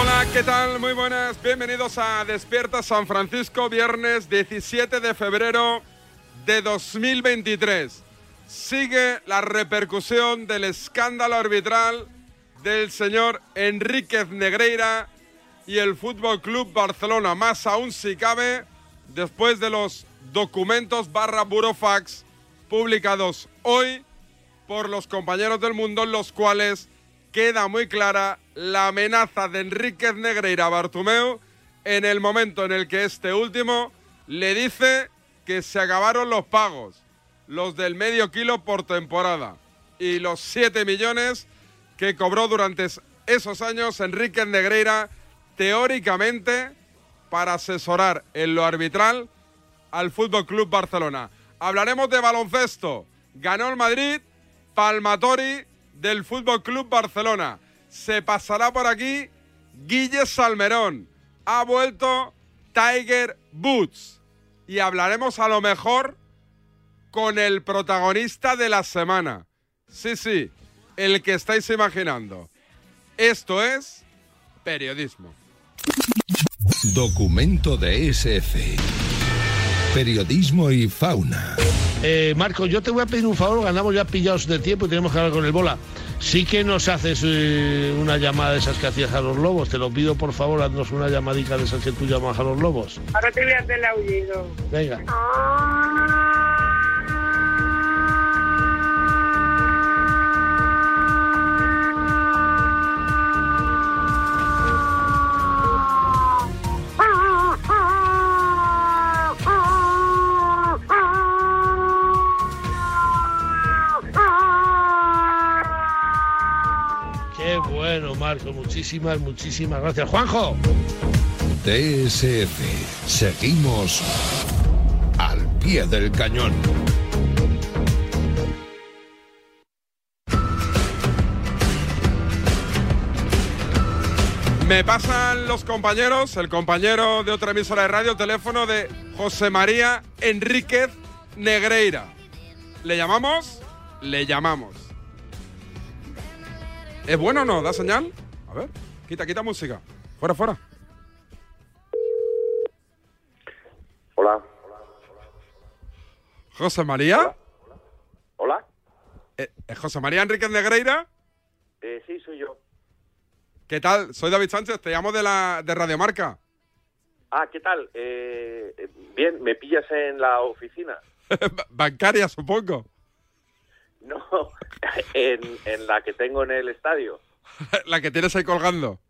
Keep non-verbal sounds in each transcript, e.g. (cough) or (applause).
Hola, ¿qué tal? Muy buenas. Bienvenidos a Despierta San Francisco, viernes 17 de febrero de 2023. Sigue la repercusión del escándalo arbitral del señor Enríquez Negreira y el Fútbol Club Barcelona. Más aún si cabe, después de los documentos barra burofax publicados hoy por los compañeros del mundo, los cuales queda muy clara la amenaza de Enríquez Negreira a Bartumeu en el momento en el que este último le dice que se acabaron los pagos, los del medio kilo por temporada y los 7 millones que cobró durante esos años Enríquez Negreira teóricamente para asesorar en lo arbitral al Fútbol Club Barcelona. Hablaremos de baloncesto. Ganó el Madrid, Palmatori del Fútbol Club Barcelona. Se pasará por aquí Guille Salmerón. Ha vuelto Tiger Boots. Y hablaremos a lo mejor con el protagonista de la semana. Sí, sí, el que estáis imaginando. Esto es periodismo. Documento de SF. Periodismo y fauna. Eh, Marco, yo te voy a pedir un favor, ganamos ya pillados de tiempo y tenemos que hablar con el bola. Sí que nos haces eh, una llamada de esas que hacías a los lobos. Te lo pido, por favor, haznos una llamadita de esas que tú llamas a los lobos. Ahora te voy a hacer el aullido. Venga. Qué Marco. Muchísimas, muchísimas gracias. Juanjo. DSF. Seguimos al pie del cañón. Me pasan los compañeros, el compañero de otra emisora de radio, teléfono de José María Enríquez Negreira. ¿Le llamamos? Le llamamos. ¿Es bueno o no? ¿Da señal? A ver, quita, quita música. Fuera, fuera. Hola. José María. Hola. Eh, ¿Es José María Enríquez Negreira? Eh, sí, soy yo. ¿Qué tal? Soy David Sánchez, te llamo de la de Radiomarca. Ah, ¿qué tal? Eh, eh, bien, ¿me pillas en la oficina? (laughs) Bancaria, supongo. No, (laughs) en, en la que tengo en el estadio. (laughs) la que tienes ahí colgando. (laughs)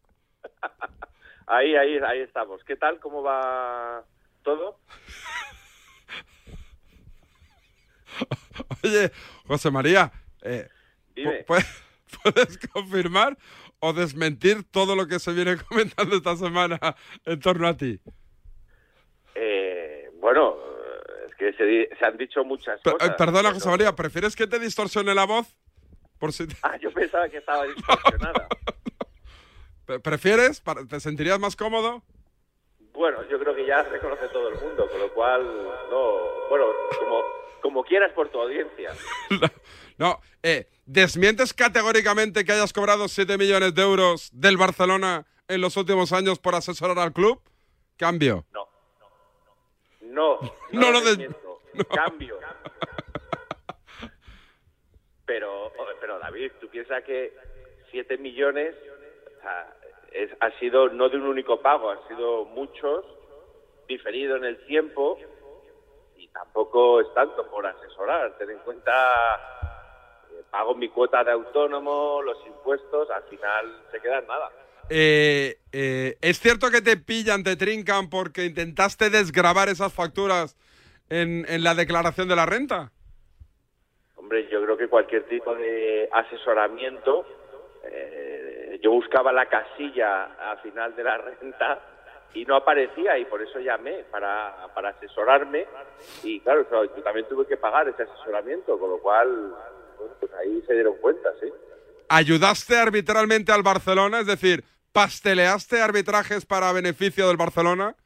Ahí, ahí, ahí estamos. ¿Qué tal? ¿Cómo va todo? Oye, José María, eh, Dime. ¿pu- ¿puedes confirmar o desmentir todo lo que se viene comentando esta semana en torno a ti? Eh, bueno, que se, se han dicho muchas Pe- cosas. eh, perdona, José María, ¿prefieres que te distorsione la voz? Por si te- Ah, yo pensaba que estaba (laughs) distorsionada. ¿Prefieres? ¿Te sentirías más cómodo? Bueno, yo creo que ya se conoce todo el mundo, con lo cual, no, bueno, como, como quieras por tu audiencia. (laughs) No, eh, ¿desmientes categóricamente que hayas cobrado 7 millones de euros del Barcelona en los últimos años por asesorar al club? Cambio. No. No, (laughs) no, No lo lo des- desmiento. (laughs) Cambio. Pero, pero David, tú piensas que 7 millones o sea, es- ha sido no de un único pago, han sido muchos, diferido en el tiempo y tampoco es tanto por asesorar. Ten en cuenta, eh, pago mi cuota de autónomo, los impuestos, al final se queda en nada. Eh, eh, ¿Es cierto que te pillan, te trincan porque intentaste desgravar esas facturas en, en la declaración de la renta? Hombre, yo creo que cualquier tipo de asesoramiento, eh, yo buscaba la casilla al final de la (laughs) renta y no aparecía y por eso llamé para, para asesorarme y claro, claro, yo también tuve que pagar ese asesoramiento, con lo cual bueno, pues ahí se dieron cuenta, sí. ¿Ayudaste arbitralmente al Barcelona? Es decir, ¿pasteleaste arbitrajes para beneficio del Barcelona?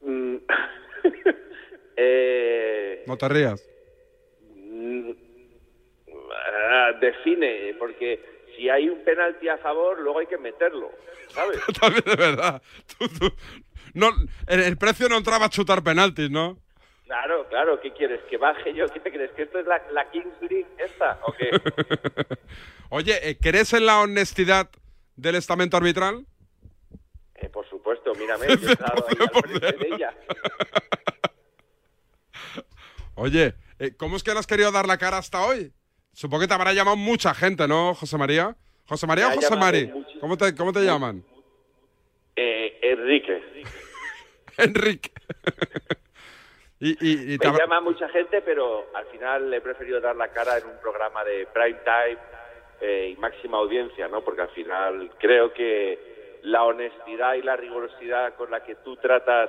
Mm, (laughs) eh, No te rías. mm, ah, define, porque si hay un penalti a favor, luego hay que meterlo, ¿sabes? (laughs) También de verdad. Tú- tú- no, el, el precio no entraba a chutar penaltis, ¿no? Claro, claro, ¿qué quieres? ¿Que baje yo? (laughs) ¿Qué te crees? ¿Que esto es la, la Kings League esta o qué? (laughs) Oye, eh, ¿crees en la honestidad del estamento arbitral? Eh, por supuesto, mírame, (laughs) yo he estado ahí al frente de ella. Oye, eh, ¿cómo es que no has querido dar la cara hasta hoy? Supongo que te habrá llamado mucha gente, ¿no, José María? ¿José María o José Mari? ¿Cómo te, cómo te llaman? Eh, Enrique. Enrique. Y, y- y te Me llama mucha gente, pero al final he preferido dar la cara en un programa de prime time eh, y máxima audiencia, ¿no? Porque al final creo que la honestidad y la rigurosidad con la que tú tratas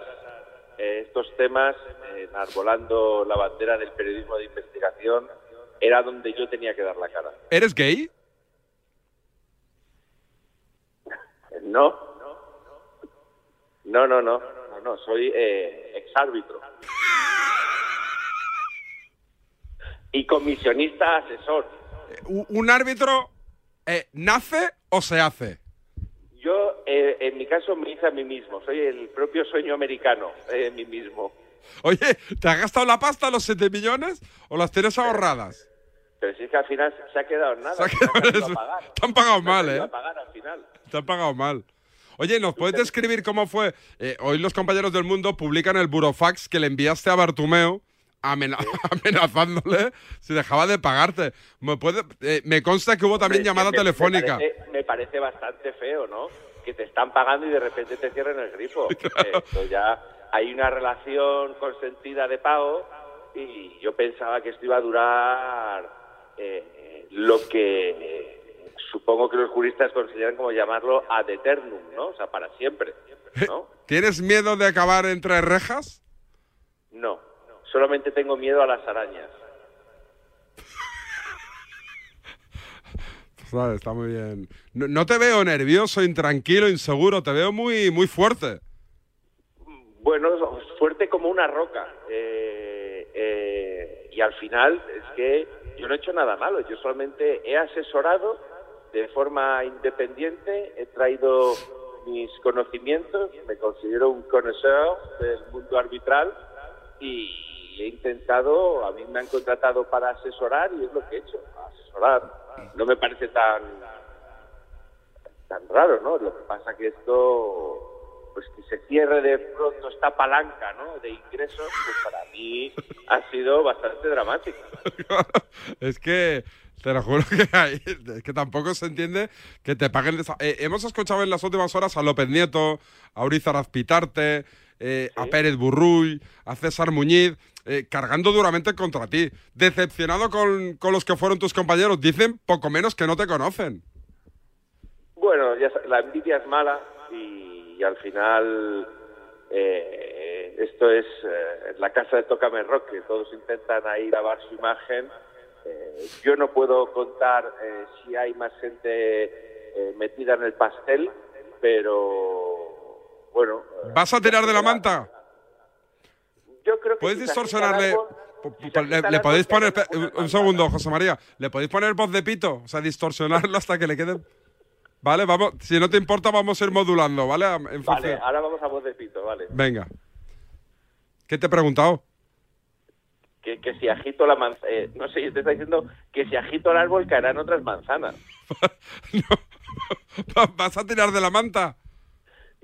eh, estos temas, eh, enarbolando la bandera del periodismo de investigación, era donde yo tenía que dar la cara. ¿Eres gay? No, no, no, no, no, no, soy eh, exárbitro. Y comisionista asesor. ¿U- ¿Un árbitro eh, nace o se hace? Yo, eh, en mi caso, me hice a mí mismo. Soy el propio sueño americano eh, mí mismo. Oye, ¿te has gastado la pasta los 7 millones o las tienes ahorradas? Pero si es que al final se ha quedado nada. Se ha quedado se. Te han pagado mal, ¿eh? al final. Te han pagado mal. Oye, ¿nos puedes describir cómo fue? Eh, hoy los compañeros del mundo publican el burofax que le enviaste a Bartumeo amena- (laughs) amenazándole si dejaba de pagarte. Me, puede, eh, me consta que hubo también Hombre, llamada me- me telefónica. parece- Me parece, bastante feo, ¿no? Que te están pagando y de repente te cierren el grifo. (laughs) Eh, Esto ya hay una relación consentida de pago y yo pensaba que esto iba a durar eh, lo que eh, supongo que los juristas consideran como llamarlo ad eternum, ¿no? O sea, para siempre, ¿no? (laughs) ¿Tienes miedo de acabar entre rejas? No, solamente tengo miedo a las arañas. Vale, está muy bien. No, no te veo nervioso, intranquilo, inseguro. Te veo muy, muy fuerte. Bueno, fuerte como una roca. Eh, eh, y al final es que yo no he hecho nada malo. Yo solamente he asesorado de forma independiente, he traído mis conocimientos, me considero un conocedor del mundo arbitral y he intentado, a mí me han contratado para asesorar y es lo que he hecho, asesorar. No me parece tan tan raro, ¿no? Lo que pasa que esto, pues que se cierre de pronto esta palanca, ¿no? De ingresos, pues para mí ha sido bastante dramático. (laughs) es que te lo juro que, hay- es que tampoco se entiende que te paguen. esa- Eh, hemos escuchado en las últimas horas a López Nieto, a Urizar Azpitarte, eh, a Pérez Burruy, a César Muñiz, eh, cargando duramente contra ti. Decepcionado con, con los que fueron tus compañeros. Dicen poco menos que no te conocen. Bueno, ya la envidia es mala y, y al final eh, esto es eh, la casa de Tócame Rock, que todos intentan ahí lavar su imagen. Yo no puedo contar eh, si hay más gente metida en el pastel, pero bueno. ¿Vas a tirar de la manta? Yo creo que ¿Puedes si distorsionarle, algo, le, le podéis poner. Un, un segundo, José María. ¿Le podéis poner voz de pito? O sea, distorsionarlo hasta que le quede. Vale, vamos. Si no te importa, vamos a ir modulando, ¿vale? En Vale, ahora vamos a voz de pito, vale. Venga. ¿Qué te he preguntado? Que, que si agito la manzana... no sé, te está diciendo que si agito el árbol caerán otras manzanas. (laughs) ¿Vas a tirar de la manta?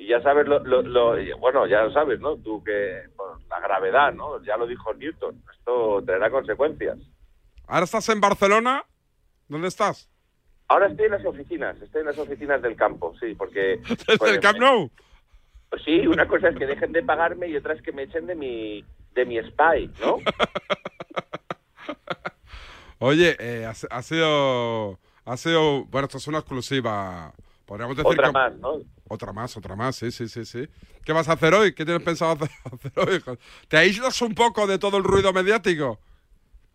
Y ya sabes, lo, lo- lo- bueno, ya lo sabes, ¿no? Tú que la gravedad, ¿no? Ya lo dijo Newton. Esto traerá consecuencias. ¿Ahora estás en Barcelona? ¿Dónde estás? Ahora estoy en las oficinas, estoy en las oficinas del campo, sí, porque... (laughs) ¿Desde pues, el Camp Nou? Pues sí, una cosa es que dejen de pagarme y otra es que me echen de mi, de mi spy, ¿no? (laughs) Oye, eh, ha, ha sido. Ha sido. Bueno, esto es una exclusiva. Podríamos decir Otra que- más, ¿no? Otra más, otra más, sí, sí, sí, sí. ¿Qué vas a hacer hoy? ¿Qué tienes pensado hacer, (laughs) hoy? hijo? ¿Te aíslas un poco de todo el ruido mediático?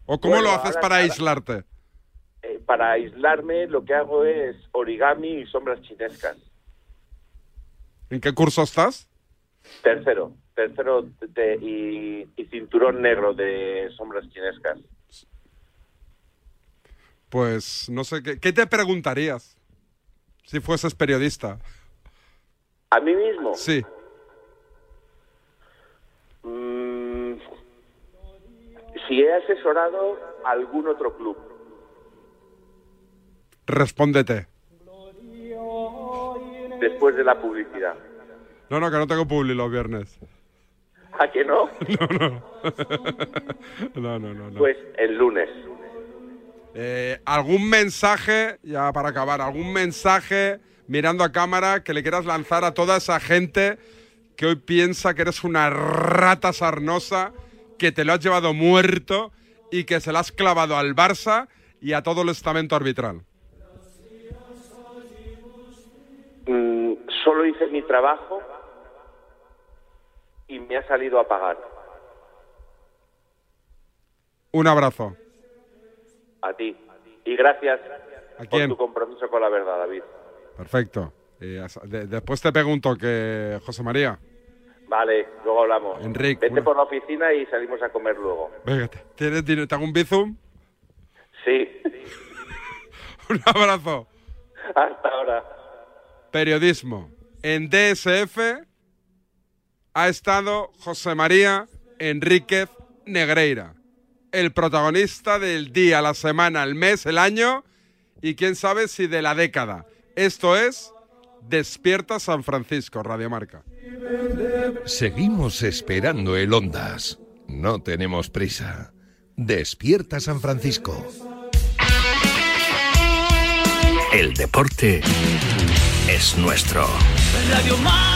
¿O cómo Bueno, lo haces para aislarte? Eh, para aislarme lo que hago es origami y sombras chinescas. ¿En qué curso estás? Tercero, tercero de- y, y cinturón negro de sombras chinescas. Pues no sé, ¿qué, qué te preguntarías si fueses periodista? ¿A mí mismo? Sí. Mm, si he asesorado a algún otro club. Respóndete. después de la publicidad. No, no, que no tengo publi los viernes. ¿A que no? (laughs) No, no. (laughs) No, no, no. no. Pues el lunes. Eh, ¿Algún mensaje, ya para acabar, algún mensaje mirando a cámara que le quieras lanzar a toda esa gente que hoy piensa que eres una rata sarnosa, que te lo has llevado muerto y que se la has clavado al Barça y a todo el estamento arbitral? Mm, solo hice mi trabajo y me ha salido a pagar. Un abrazo. A ti. Y gracias por quién? tu compromiso con la verdad, David. Perfecto. Eh, después te pregunto que, José María, Vale, luego hablamos. Enrique, Vete por la oficina y salimos a comer luego. venga, ¿te- ¿tienes dinero? ¿Te hago un bizum? Sí. (laughs) Un abrazo. Hasta ahora. Periodismo. En DSF ha estado José María Enríquez Negreira, el protagonista del día, la semana, el mes, el año y quién sabe si de la década. Esto es Despierta San Francisco, Radiomarca. Seguimos esperando el Ondas. No tenemos prisa. Despierta San Francisco. El deporte es nuestro. Radio Marca.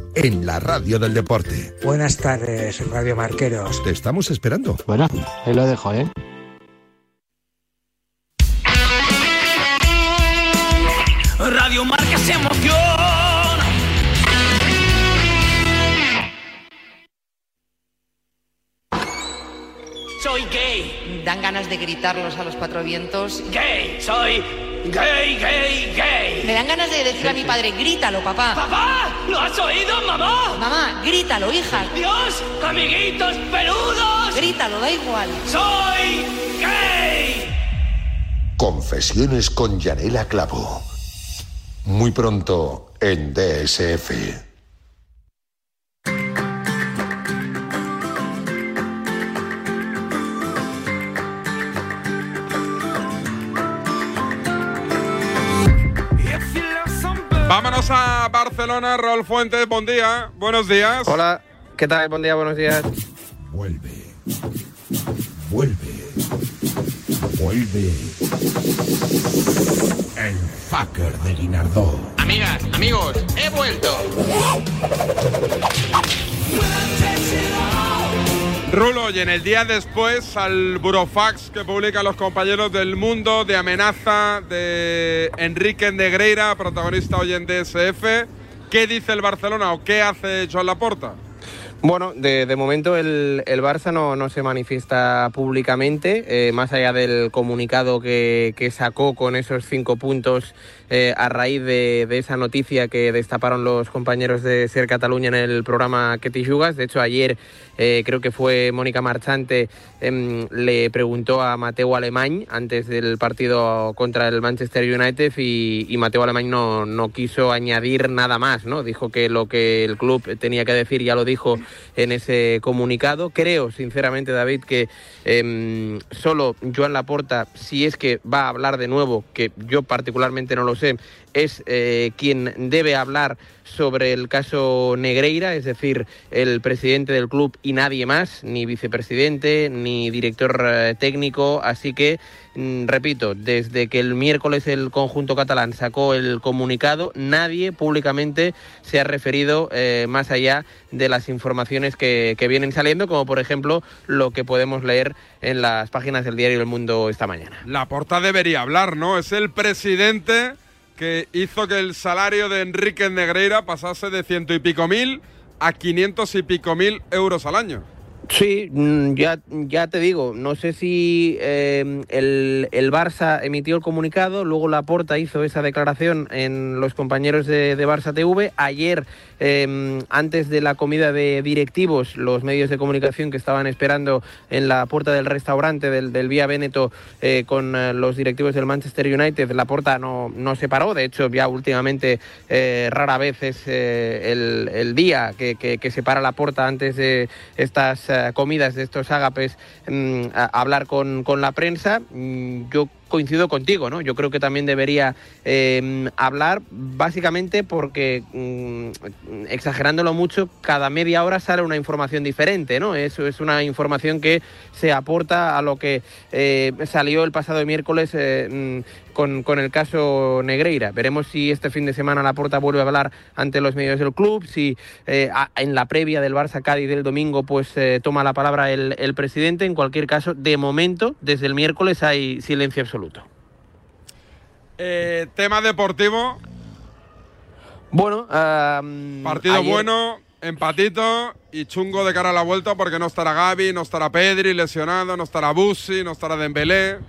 en la radio del deporte. Buenas tardes, Radio Marqueros. Te estamos esperando. Bueno, ahí lo dejo, ¿eh? Radio Marca se emociona. Dan ganas de gritarlos a los cuatro vientos. Gay. Soy gay, gay, gay. Me dan ganas de decir a mi padre, grítalo, papá. ¡Papá! ¿Lo has oído, mamá? Mamá, grítalo, hija. Dios, amiguitos peludos. Grítalo, da igual. Soy gay. Confesiones con Yanela Clavo. Muy pronto en DSF. Vámonos a Barcelona, Raúl Fuentes, buen día, buenos días. Hola, ¿qué tal? Buen día, buenos días. Vuelve. Vuelve. Vuelve. El fucker de Guinardó. Amigas, amigos, he vuelto. Rulo, y en el día después al burofax que publican los compañeros del mundo de amenaza de Enrique Negreira, protagonista hoy en DSF, ¿qué dice el Barcelona o qué hace Joan Laporta? Bueno, de, de momento el, el Barça no, no, se manifiesta públicamente, eh, más allá del comunicado que, que, sacó con esos cinco puntos eh, a raíz de, esa noticia que destaparon los compañeros de Ser Cataluña en el programa Que te Jugas. De hecho, ayer eh, creo que fue Mónica Marchante, eh, le preguntó a Mateo Alemán antes del partido contra el Manchester United y, y Mateo Alemán no, no, quiso añadir nada más, ¿no? Dijo que lo que el club tenía que decir ya lo dijo en ese comunicado. Creo, sinceramente, David, que eh, solo Joan Laporta, si es que va a hablar de nuevo, que yo particularmente no lo sé, es eh, quien debe hablar sobre el caso Negreira, es decir, el presidente del club y nadie más, ni vicepresidente, ni director eh, técnico. Así que, mm, repito, desde que el miércoles el conjunto catalán sacó el comunicado, nadie públicamente se ha referido eh, más allá de las informaciones que, que, vienen saliendo, como por ejemplo lo que podemos leer en las páginas del diario El Mundo esta mañana. La porta debería hablar, ¿no? Es el presidente que hizo que el salario de Enrique Negreira pasase de ciento y pico mil a quinientos y pico mil euros al año. Sí, mm, ya, ya te digo, no sé si eh, el, el, Barça emitió el comunicado, luego Laporta hizo esa declaración en los compañeros de, de Barça TV. Ayer, eh, antes de la comida de directivos, los medios de comunicación que estaban esperando en la puerta del restaurante del, del Vía Veneto eh, con los directivos del Manchester United, Laporta no, no se paró. De hecho, ya últimamente eh, rara vez es eh, el, el, día que, que, que se para la puerta antes de estas comidas de estos ágapes a hablar con, con, la prensa. Mm, yo coincido contigo, ¿no? Yo creo que también debería eh, hablar básicamente porque, mmm, exagerándolo mucho, cada media hora sale una información diferente, ¿no? Eso es una información que se aporta a lo que eh, salió el pasado miércoles eh, con, con, el caso Negreira. Veremos si este fin de semana la porta vuelve a hablar ante los medios del club, si eh, en la previa del Barça Cádiz del domingo pues toma la palabra el, el, presidente. En cualquier caso, de momento, desde el miércoles hay silencio absoluto. Eh, tema deportivo. Bueno, um, partido ayer... bueno, empatito y chungo de cara a la vuelta porque no estará Gaby, no estará Pedri lesionado, no estará Busi, no estará Dembélé.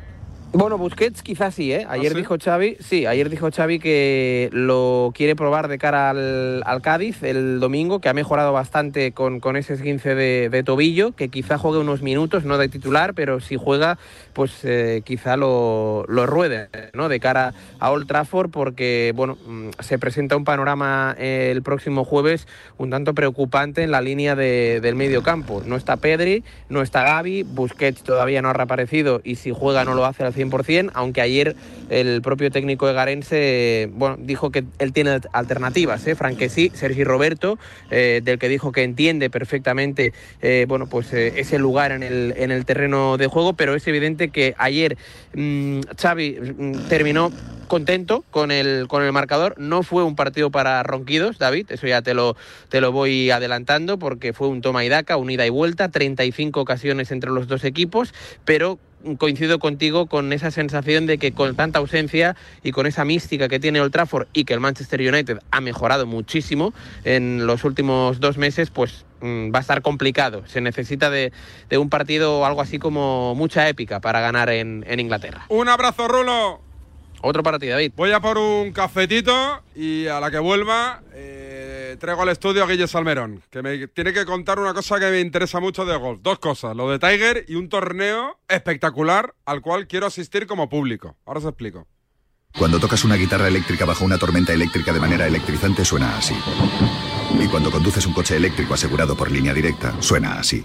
Bueno, Busquets quizás sí, ¿eh? Ayer ¿Ah, sí? dijo Xavi, sí, ayer dijo Xavi que lo quiere probar de cara al, al Cádiz el domingo, que ha mejorado bastante con, con ese esguince de, de, tobillo, que quizá juegue unos minutos, no de titular, pero si juega, pues eh, quizá lo, lo, ruede, ¿no? De cara a Old Trafford, porque, bueno, mm, se presenta un panorama el próximo jueves un tanto preocupante en la línea de, del medio campo. No está Pedri, no está Gaby, Busquets todavía no ha reaparecido y si juega no lo hace al 100%, aunque ayer el propio técnico egarense bueno, dijo que él tiene alternativas, ¿eh? Franquesí, Sergi Roberto, eh, del que dijo que entiende perfectamente eh, bueno, pues, eh, ese lugar en el, en el terreno de juego, pero es evidente que ayer mm, Xavi mm, terminó contento con el, con el marcador. No fue un partido para ronquidos, David, eso ya te lo, te lo voy adelantando, porque fue un toma y daca, un ida y vuelta, 35 ocasiones entre los dos equipos, pero coincido contigo con esa sensación de que con tanta ausencia y con esa mística que tiene Old Trafford y que el Manchester United ha mejorado muchísimo en los últimos dos meses, pues mm, va a estar complicado. Se necesita de, de un partido algo así como mucha épica para ganar en, en Inglaterra. Un abrazo, Rulo. Otro para ti, David. Voy a por un cafetito y a la que vuelva eh, traigo al estudio a Guille Salmerón, que me tiene que contar una cosa que me interesa mucho de golf. Dos cosas, lo de Tiger y un torneo espectacular al cual quiero asistir como público. Ahora os explico. Cuando tocas una guitarra eléctrica bajo una tormenta eléctrica de manera electrizante suena así. Y cuando conduces un coche eléctrico asegurado por línea directa, suena así.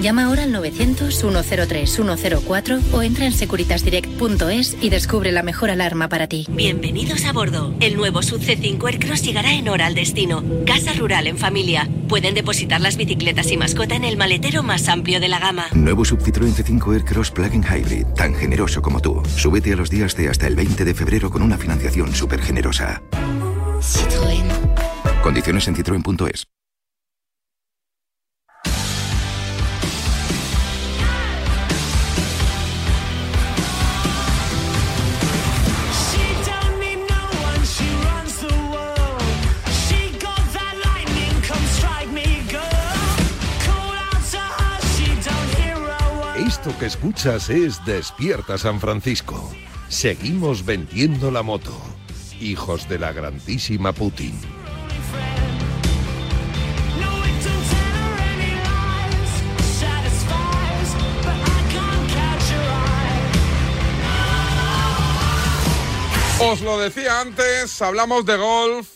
Llama ahora al 900-103-104 o entra en securitasdirect.es y descubre la mejor alarma para ti. Bienvenidos a bordo. El nuevo Sub C5 Aircross llegará en hora al destino. Casa rural en familia. Pueden depositar las bicicletas y mascota en el maletero más amplio de la gama. Nuevo Sub Citroën C5 Aircross Plug-in Hybrid, tan generoso como tú. Súbete a los días de hasta el 20 de febrero con una financiación súper generosa. Citroën. Condiciones en citroen.es. Que escuchas es Despierta San Francisco. Seguimos vendiendo la moto. Hijos de la grandísima Putin. Os lo decía antes, hablamos de golf.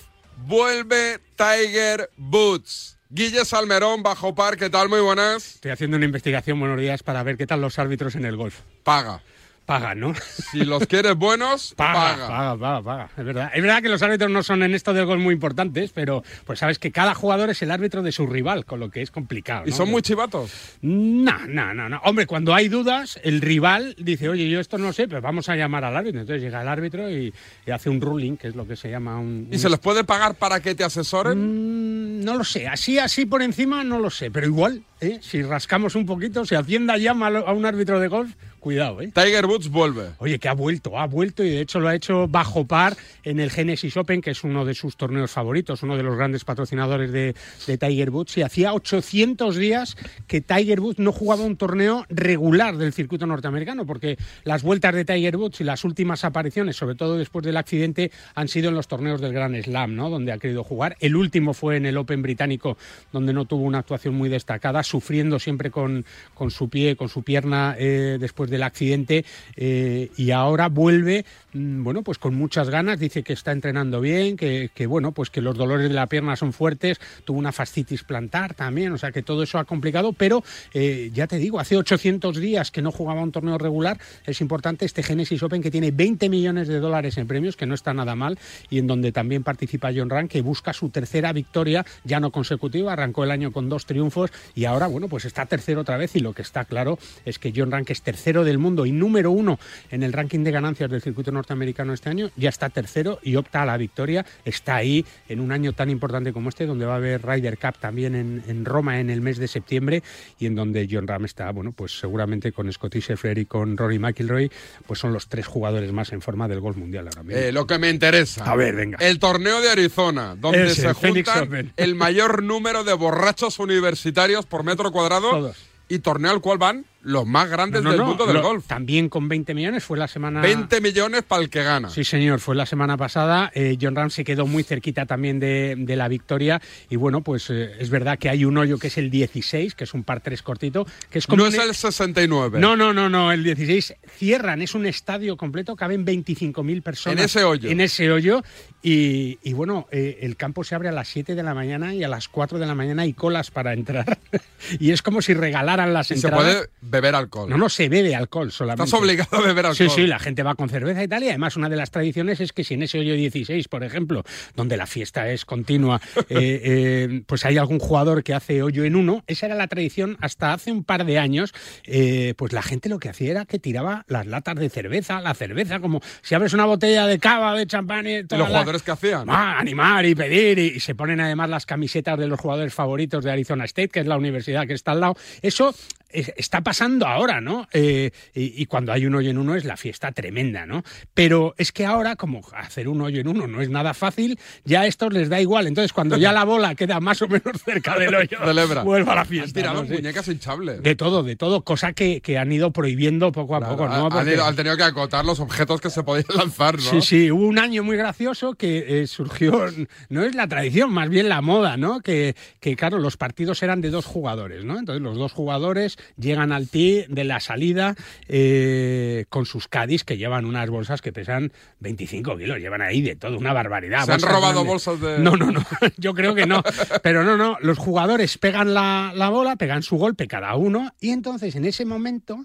Vuelve Tiger Woods. Guille Salmerón, Bajo Par, ¿qué tal? Muy buenas. Estoy haciendo una investigación, buenos días, para ver qué tal los árbitros en el golf. Paga. Pagan, ¿no? Si los quieres buenos, (laughs) paga, paga. paga, paga, paga. Es verdad. Es verdad que los árbitros no son en esto del gol muy importantes, pero pues sabes que cada jugador es el árbitro de su rival, con lo que es complicado. ¿Y son muy chivatos? No, no, no, no. Hombre, cuando hay dudas, el rival dice, oye, yo esto no sé, pero vamos a llamar al árbitro. Entonces llega el árbitro y, y hace un ruling, que es lo que se llama un. ¿Y se les puede pagar para que te asesoren? Mm, no lo sé. Así, así por encima, no lo sé. Pero igual, ¿eh? si rascamos un poquito, si Hacienda llama a un árbitro de golf, Cuidado, ¿eh? Tiger Woods vuelve. Oye, que ha vuelto, ha vuelto y de hecho lo ha hecho bajo par en el Genesis Open, que es uno de sus torneos favoritos, uno de los grandes patrocinadores de, de Tiger Woods. Y hacía 800 días que Tiger Woods no jugaba un torneo regular del circuito norteamericano, porque las vueltas de Tiger Woods y las últimas apariciones, sobre todo después del accidente, han sido en los torneos del Grand Slam, ¿no? Donde ha querido jugar. El último fue en el Open británico, donde no tuvo una actuación muy destacada, sufriendo siempre con, con su pie, con su pierna eh, después del accidente. eh, y ahora vuelve, mm, bueno, pues con muchas ganas. Dice que está entrenando bien, que, bueno, pues que los dolores de la pierna son fuertes. Tuvo una fascitis plantar también, o sea que todo eso ha complicado. Pero eh, ya te digo, hace 800 días que no jugaba un torneo regular. Es importante este Genesis Open que tiene 20 millones de dólares en premios, que no está nada mal, y en donde también participa John Ram, que busca su tercera victoria, ya no consecutiva. Arrancó el año con dos triunfos y ahora, bueno, pues está tercero otra vez. Y lo que está claro es que John que es tercero del mundo y número uno en el ranking de ganancias del circuito norteamericano este año, ya está tercero y opta a la victoria. Está ahí en un año tan importante como este, donde va a haber Ryder Cup también en, en Roma en el mes de septiembre y en donde John Ram está, bueno, pues seguramente con Scotty Scheffler y con Rory McIlroy, pues son los tres jugadores más en forma del golf mundial ahora mismo. Eh, lo que me interesa. A ver, venga. El torneo de Arizona, donde Ese, se juntan el mayor número de borrachos universitarios por metro cuadrado. Todos. Y torneo al cual van los más grandes No, no, del mundo del golf. También con 20 millones fue la semana. 20 millones para el que gana. Sí, señor, fue la semana pasada. Eh, John Ram se quedó muy cerquita también de, de la victoria. Y bueno, pues eh, es verdad que hay un hoyo que es el 16, que es un par 3 cortito, que es como. no es el 69. No, no, no, no, el 16 cierran, es un estadio completo, caben 25.000 personas. En ese hoyo. En ese hoyo. Y, y bueno, eh, el campo se abre a las 7 de la mañana y a las 4 de la mañana hay colas para entrar. (laughs) y es como si regalaran las Y se entradas. puede beber alcohol. No, no se bebe alcohol solamente. Estás obligado a beber Sí, alcohol. sí, la gente va con cerveza y tal. Y además, una de las tradiciones es que si en ese hoyo 16, por ejemplo, donde la fiesta es continua, (laughs) eh, eh, pues hay algún jugador que hace hoyo en uno, esa era la tradición hasta hace un par de años. eh, pues la gente lo que hacía era que tiraba las latas de cerveza, la cerveza, como si abres una botella de cava, de champán. y ¿Y todas los jugadores que hacían? Ah, animar y pedir y, y se ponen además las camisetas de los jugadores favoritos de Arizona State, que es la universidad que está al lado. Eso está pasando ahora, ¿no? Eh, y, y cuando hay un hoyo en uno es la fiesta tremenda, ¿no? Pero es que ahora, como hacer un hoyo en uno no es nada fácil, ya a estos les da igual. Entonces, cuando ya la bola queda más o menos cerca del (laughs) hoyo, vuelve a la Han fiesta. tirado ¿no? Sí. muñecas hinchables. De todo, de todo, cosa que, que han ido prohibiendo poco a poco, ¿no? han, Porque- ido- han tenido que acotar los objetos que se podían (laughs) lanzar, ¿no? Sí, sí, hubo un año muy gracioso que eh, surgió, no es la tradición, más bien la moda, ¿no? Que, que, claro, los partidos eran de dos jugadores, ¿no? Entonces los dos jugadores llegan al tee de la salida eh, con sus caddies que llevan unas bolsas que pesan 25 kilos, llevan ahí de todo, una barbaridad. ¿Se han robado grandes. bolsas de...? No, no, no, (laughs) yo creo que no. Pero no, no, los jugadores pegan la, la bola, pegan su golpe cada uno y entonces en ese momento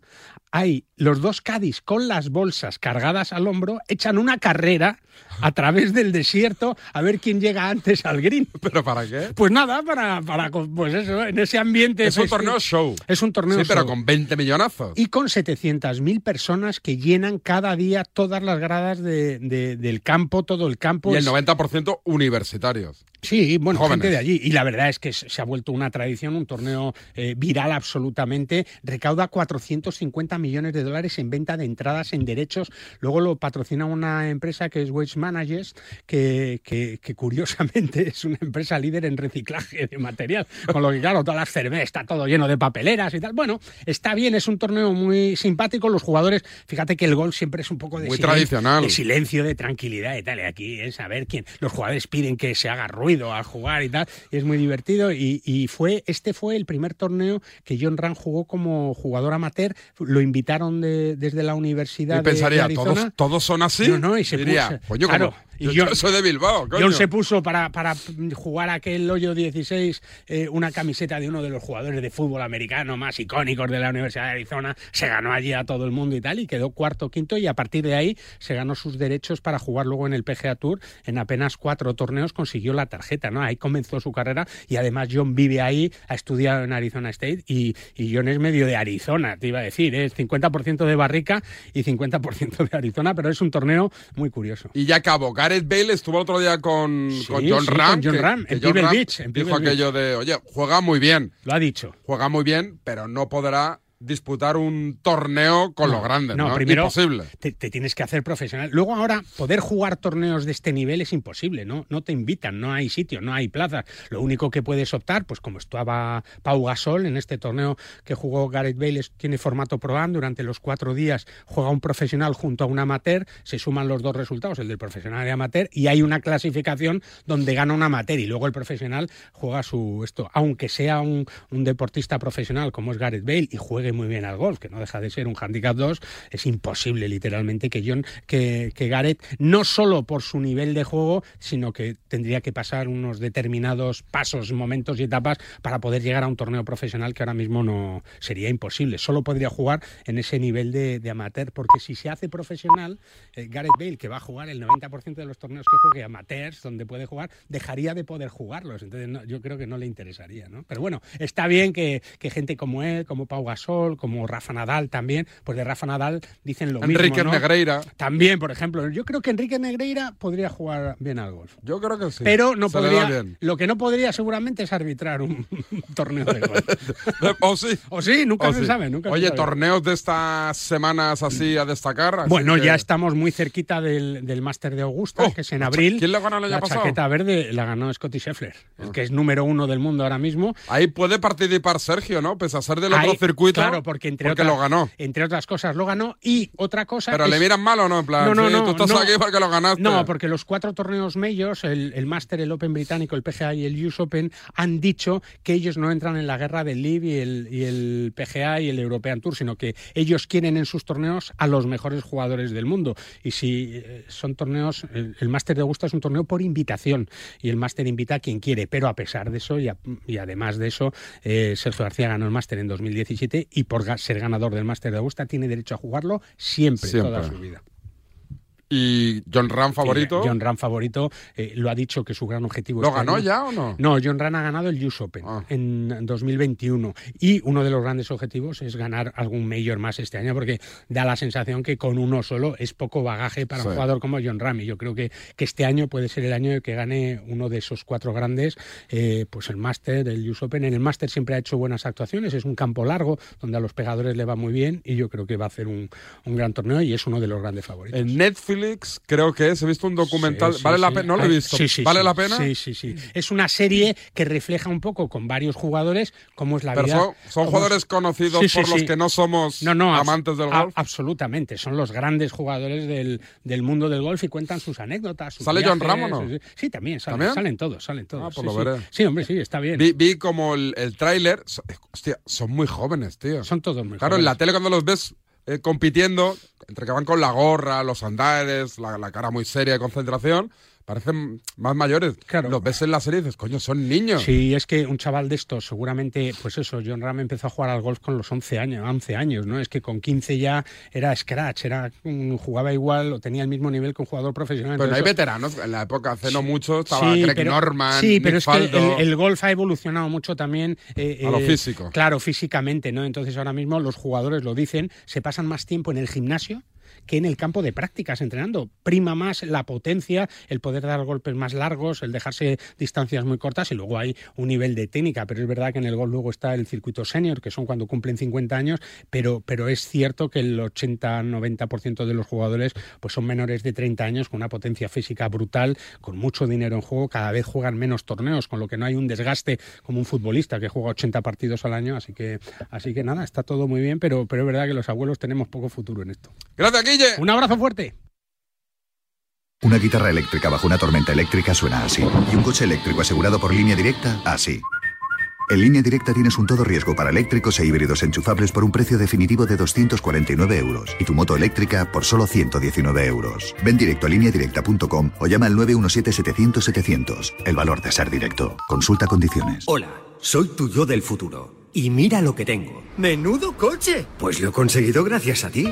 hay los dos caddies con las bolsas cargadas al hombro, echan una carrera a través del desierto a ver quién llega antes al green. (laughs) ¿Pero para qué? Pues nada, para, para pues eso, en ese ambiente. Es un torneo show. Es un torneo Sí, pero show. con 20 millonazos. Y con 700.000 personas que llenan cada día todas las gradas de- de- del campo, todo el campo. Y el Es- 90% universitarios. Sí, bueno, Jóvenes. gente de allí. Y la verdad es que se ha vuelto una tradición, un torneo eh, viral absolutamente. Recauda 450 millones de dólares en venta de entradas en derechos. Luego lo patrocina una empresa que es Waste Managers, que, que- que curiosamente es una empresa líder en reciclaje de material. Con lo que, claro, todas las cervezas está todo lleno de papeleras y tal. Bueno, está bien, es un torneo muy simpático. Los jugadores, fíjate que el gol siempre es un poco de Muy silencio- tradicional. de silencio, de tranquilidad y tal. Y aquí es saber quién. Los jugadores piden que se haga ruido al jugar y tal. Y es muy divertido. Y, y fue, este fue el primer torneo que John Ram jugó como jugador amateur. Lo invitaron de- desde la universidad. Y pensaría, de ¿todos, todos son así? No, no, y se Diría, puso- coño, claro, y yo, yo- soy de Bilbao, coño. John se puso para, para jugar aquel hoyo 16 eh, una camiseta de uno de los jugadores de fútbol americano más icónicos de la Universidad de Arizona. Se ganó allí a todo el mundo y tal, y quedó cuarto quinto. Y a partir de ahí se ganó sus derechos para jugar luego en el PGA Tour. En apenas cuatro torneos consiguió la tarjeta, ¿no? Ahí comenzó su carrera y además John vive ahí, ha estudiado en Arizona State y, y John es medio de Arizona, te iba a decir. Es 50% de Barrica y 50% de Arizona, pero es un torneo muy curioso. Y ya Gareth Bale estuvo el otro día con, con John sí, Ram. con John que- Ram, que en John Ram Beach, en dijo aquello de, oye, juega muy bien. Lo ha dicho. Juega muy bien, pero no podrá disputar un torneo con los grandes. No, primero Imposible. Te, te, tienes que hacer profesional. Luego ahora poder jugar torneos de este nivel es imposible, ¿no? No te invitan, no hay sitio, no hay plazas. Lo único que puedes optar, pues como estaba Pau Gasol en este torneo que jugó Gareth Bale, tiene formato Pro Am, durante los cuatro días juega un profesional junto a un amateur, se suman los dos resultados, el del profesional y amateur, y hay una clasificación donde gana un amateur y luego el profesional juega su esto, aunque sea un, un deportista profesional como es Gareth Bale y juegue muy bien al golf, que no deja de ser un handicap 2, es imposible literalmente que John, que, que Gareth, no solo por su nivel de juego, sino que tendría que pasar unos determinados pasos, momentos y etapas para poder llegar a un torneo profesional que ahora mismo no sería imposible. Solo podría jugar en ese nivel de, amateur, porque si se hace profesional, eh, Gareth Bale, que va a jugar el 90% de los torneos que juegue amateurs, donde puede jugar, dejaría de poder jugarlos. Entonces yo creo que no le interesaría. ¿no? Pero bueno, está bien que gente como él, como Pau Gasol, como Rafa Nadal también, pues de Rafa Nadal dicen lo Enrique mismo. ¿no? Negreira. También, por ejemplo. Yo creo que Enrique Negreira podría jugar bien al golf. Yo creo que sí. Pero no Se podría. bien. Lo que no podría seguramente es arbitrar un (laughs) torneo de golf. (laughs) o sí. O sí, nunca O se sí. sabe. Nunca se Oye, sabe. torneos de estas semanas así a destacar. así Bueno, que- ya estamos muy cerquita del, del Máster de Augusta, Oh, que es en la abril. ¿quién le ganó el año la pasado? Ah. chaqueta verde la ganó Scotty Scheffler, el que es número uno del mundo ahora mismo. Ahí puede participar Sergio, ¿no? Pese a ser del otro Ahí- circuito. Claro, porque entre, porque otras, lo ganó. entre otras cosas lo ganó. Y otra cosa. Pero es- le miran mal o no, en plan. No, no, sí, no, tú estás no. aquí porque lo ganaste. No, porque los cuatro torneos medios, el, el Master, el Open británico, el PGA y el US Open, han dicho que ellos no entran en la guerra del LIV y el, y el PGA y el European Tour, sino que ellos quieren en sus torneos a los mejores jugadores del mundo. Y si eh, son torneos, el, el Master de Augusta es un torneo por invitación y el Master invita a quien quiere, pero a pesar de eso y, a- y además de eso, eh, Sergio García ganó el Master en 2017 y por ga- ser ganador del Master de Augusta tiene derecho a jugarlo siempre, Siempre. toda su vida. Y John Ram favorito. John Ram favorito eh, lo ha dicho que su gran objetivo ¿Lo este ganó año- ya o no? No, John Ram ha ganado el US Open Ah. en 2021 y uno de los grandes objetivos es ganar algún mayor más este año porque da la sensación que con uno solo es poco bagaje para un jugador como John Ram y yo creo que, que este año puede ser el año que gane uno de esos cuatro grandes, eh, pues el Master, el US Open. En el Master siempre ha hecho buenas actuaciones, es un campo largo donde a los pegadores le va muy bien y yo creo que va a hacer un, un gran torneo y es uno de los grandes favoritos. Netflix creo que es. He visto un documental. Sí, sí, ¿Vale la pena? No lo he visto. ¿Vale la pena? Sí, sí, sí. Es una serie que refleja un poco con varios jugadores cómo es la Pero vida. son, jugadores es- conocidos por los que no somos No, no, amantes del golf. absolutamente. Son los grandes jugadores del, del mundo del golf y cuentan sus anécdotas. sus ¿Sale John viajes, Ram o no? Sí, también salen, ¿También? salen todos, salen todos. Ah, pues sí, lo veré. Sí, hombre, sí, está bien. Vi, vi como el, el tráiler. Hostia, son muy jóvenes, tío. Son todos muy Claro, en la jóvenes. tele cuando los ves eh, compitiendo, entre que van con la gorra, los andares, la, la cara muy seria de concentración, parecen más mayores. Claro. Los ves en la serie y dices, coño, son niños. Sí, es que un chaval de estos, seguramente, pues eso, John Ram empezó a jugar al golf con los 11 años, 11 años, ¿no? Es que con 15 ya era scratch, era mm, jugaba igual o tenía el mismo nivel que un jugador profesional. Pero no hay veteranos. En la época hace no mucho estaba Sí, Greg pero- Norman, Sí, pero Nick es que el golf ha evolucionado mucho también. eh, A lo eh, físico. Claro, físicamente, ¿no? Entonces ahora mismo los jugadores lo dicen, se pasan más tiempo en el gimnasio que en el campo de prácticas entrenando. Prima más la potencia, el poder dar golpes más largos, el dejarse distancias muy cortas y luego hay un nivel de técnica, pero es verdad que en el golf luego está el circuito senior, que son cuando cumplen 50 años, pero, pero es cierto que el 80-90% de los jugadores pues son menores de 30 años con una potencia física brutal, con mucho dinero en juego, cada vez juegan menos torneos, con lo que no hay un desgaste como un futbolista que juega 80 partidos al año, así que así que nada, está todo muy bien, pero, pero es verdad que los abuelos tenemos poco futuro en esto. Gracias, Guille. Un abrazo fuerte. Una guitarra eléctrica bajo una tormenta eléctrica suena así. Y un coche eléctrico asegurado por línea directa, así. En línea directa tienes un todo riesgo para eléctricos e híbridos enchufables por un precio definitivo de 249 euros. Y tu moto eléctrica por solo 119 euros. Ven directo a lineadirecta.com o llama al 917-700-700. El valor de ser directo. Consulta condiciones. Hola, soy tu yo del futuro. Y mira lo que tengo. ¡Menudo coche! Pues lo he conseguido gracias a ti.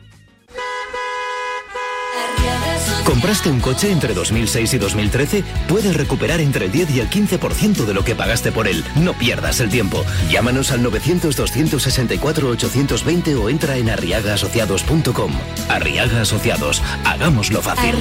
¿Compraste un coche entre 2006 y 2013? Puedes recuperar entre el 10 y el 15% de lo que pagaste por él. No pierdas el tiempo. Llámanos al 900-264-820 o entra en arriagaasociados.com. Arriaga Asociados. Hagámoslo fácil.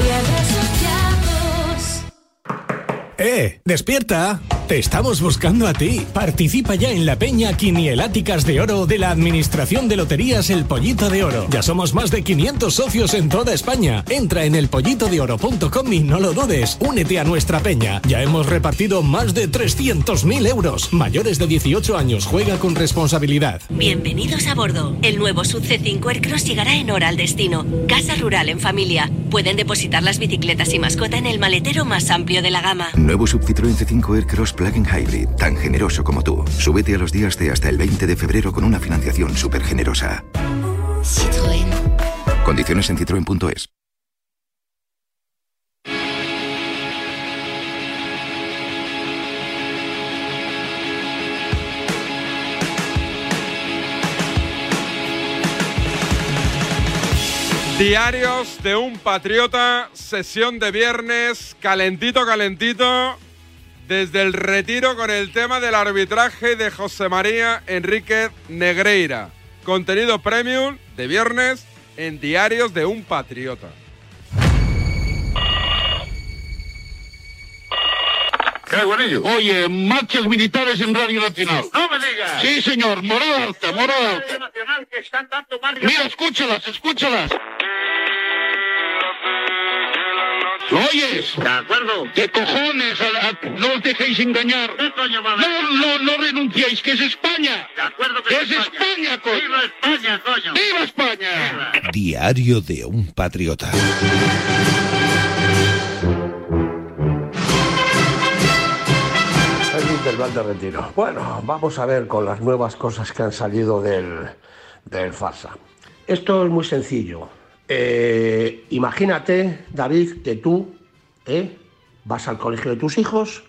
¡Eh! ¡Despierta! Te estamos buscando a ti. Participa ya en la peña Quinieláticas de Oro de la Administración de Loterías El Pollito de Oro. Ya somos más de 500 socios en toda España. Entra en elpollitodeoro.com y no lo dudes. Únete a nuestra peña. Ya hemos repartido más de 300.000 euros. Mayores de 18 años. Juega con responsabilidad. Bienvenidos a bordo. El nuevo Sub C5 Aircross llegará en hora al destino. Casa rural en familia. Pueden depositar las bicicletas y mascota en el maletero más amplio de la gama. Nuevo Sub Citroën C5 Aircross Plug-in Hybrid, tan generoso como tú. Súbete a los días de hasta el 20 de febrero con una financiación súper generosa. Citroën. Condiciones en citroen.es. Diarios de un patriota, sesión de viernes, calentito, calentito, desde el retiro con el tema del arbitraje de José María Enríquez Negreira. Contenido premium de viernes en Diarios de un patriota. Oye, marchas militares en Radio Nacional. ¡No me digas! Sí, señor, morada alta, morada alta. Nacional que están dando. Mira, escúchalas, escúchalas. ¿Lo oyes? De acuerdo. ¿Qué cojones? A- a- no os dejéis engañar. ¿Qué coño va a haber? No, no, no renunciéis, que es España. De acuerdo Que es España, coño. ¡Viva España, coño! ¡Viva España! Diario de un patriota. Del de Retiro. Bueno, vamos a ver con las nuevas cosas que han salido del, del farsa. Esto es muy sencillo. Eh, imagínate, David, que tú eh, vas al colegio de tus hijos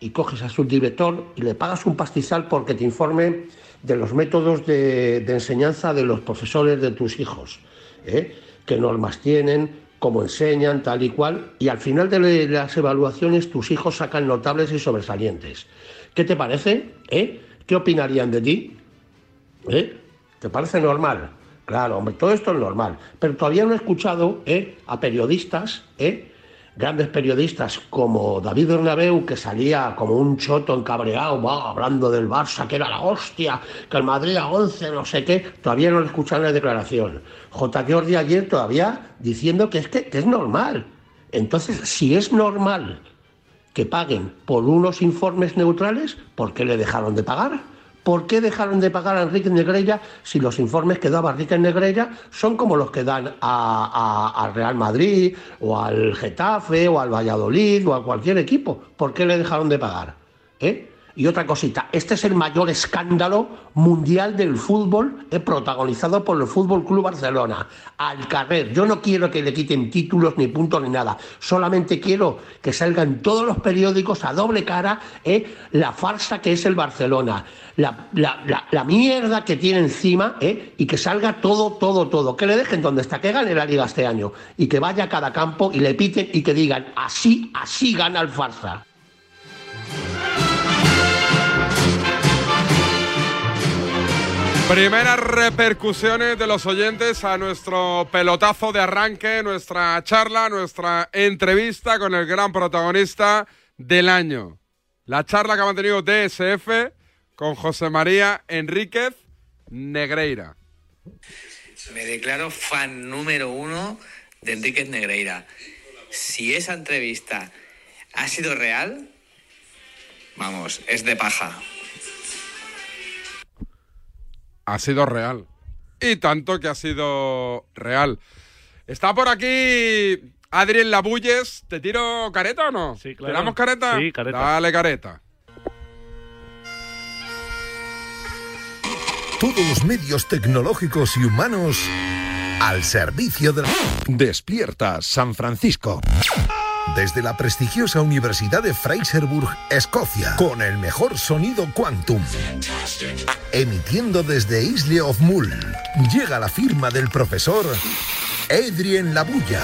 y coges a su director y le pagas un pastizal porque te informe de los métodos de, enseñanza de los profesores de tus hijos. ¿eh? qué normas tienen, cómo enseñan, tal y cual, y al final de las evaluaciones tus hijos sacan notables y sobresalientes. ¿Qué te parece? ¿Eh? ¿Qué opinarían de ti? ¿Te parece normal? Claro, hombre, todo esto es normal. Pero todavía no he escuchado ¿eh? a periodistas, ¿eh? grandes periodistas como David Bernabeu, que salía como un choto encabreado, hablando del Barça, que era la hostia, que el Madrid a 11, no sé qué, todavía no le escuchan la declaración. J. Jordi ayer todavía diciendo que es, que es normal. Entonces, si es normal que paguen por unos informes neutrales, ¿por qué le dejaron de pagar? ¿Por qué dejaron de pagar a Enrique Negreira si los informes que daba Enrique Negreira son como los que dan al Real Madrid o al Getafe o al Valladolid o a cualquier equipo? ¿Por qué le dejaron de pagar? ¿Eh? Y otra cosita, este es el mayor escándalo mundial del fútbol eh, protagonizado por el Fútbol Club Barcelona. Al carrer. Yo no quiero que le quiten títulos ni puntos ni nada. Solamente quiero que salgan todos los periódicos a doble cara eh, la farsa que es el Barcelona. La, mierda que tiene encima eh, y que salga todo, todo, todo. Que le dejen donde está, que gane la liga este año. Y que vaya a cada campo y le piten y que digan así, así gana el farsa. Primeras repercusiones de los oyentes a nuestro pelotazo de arranque, nuestra charla, nuestra entrevista con el gran protagonista del año. La charla que ha mantenido DSF con José María Enríquez Negreira. Me declaro fan número uno de Enríquez Negreira. Si esa entrevista ha sido real, vamos, es de paja. Ha sido real. Y tanto que ha sido real. Está por aquí Adriel Labulles. ¿Te tiro careta o no? Sí, claro. ¿Tiramos careta? Sí, careta. Dale careta. Todos los medios tecnológicos y humanos al servicio de la... Despierta San Francisco. Desde la prestigiosa Universidad de Fraserburg, Escocia, con el mejor sonido quantum. Emitiendo desde Isle of Mull, llega la firma del profesor Adrien Labulla.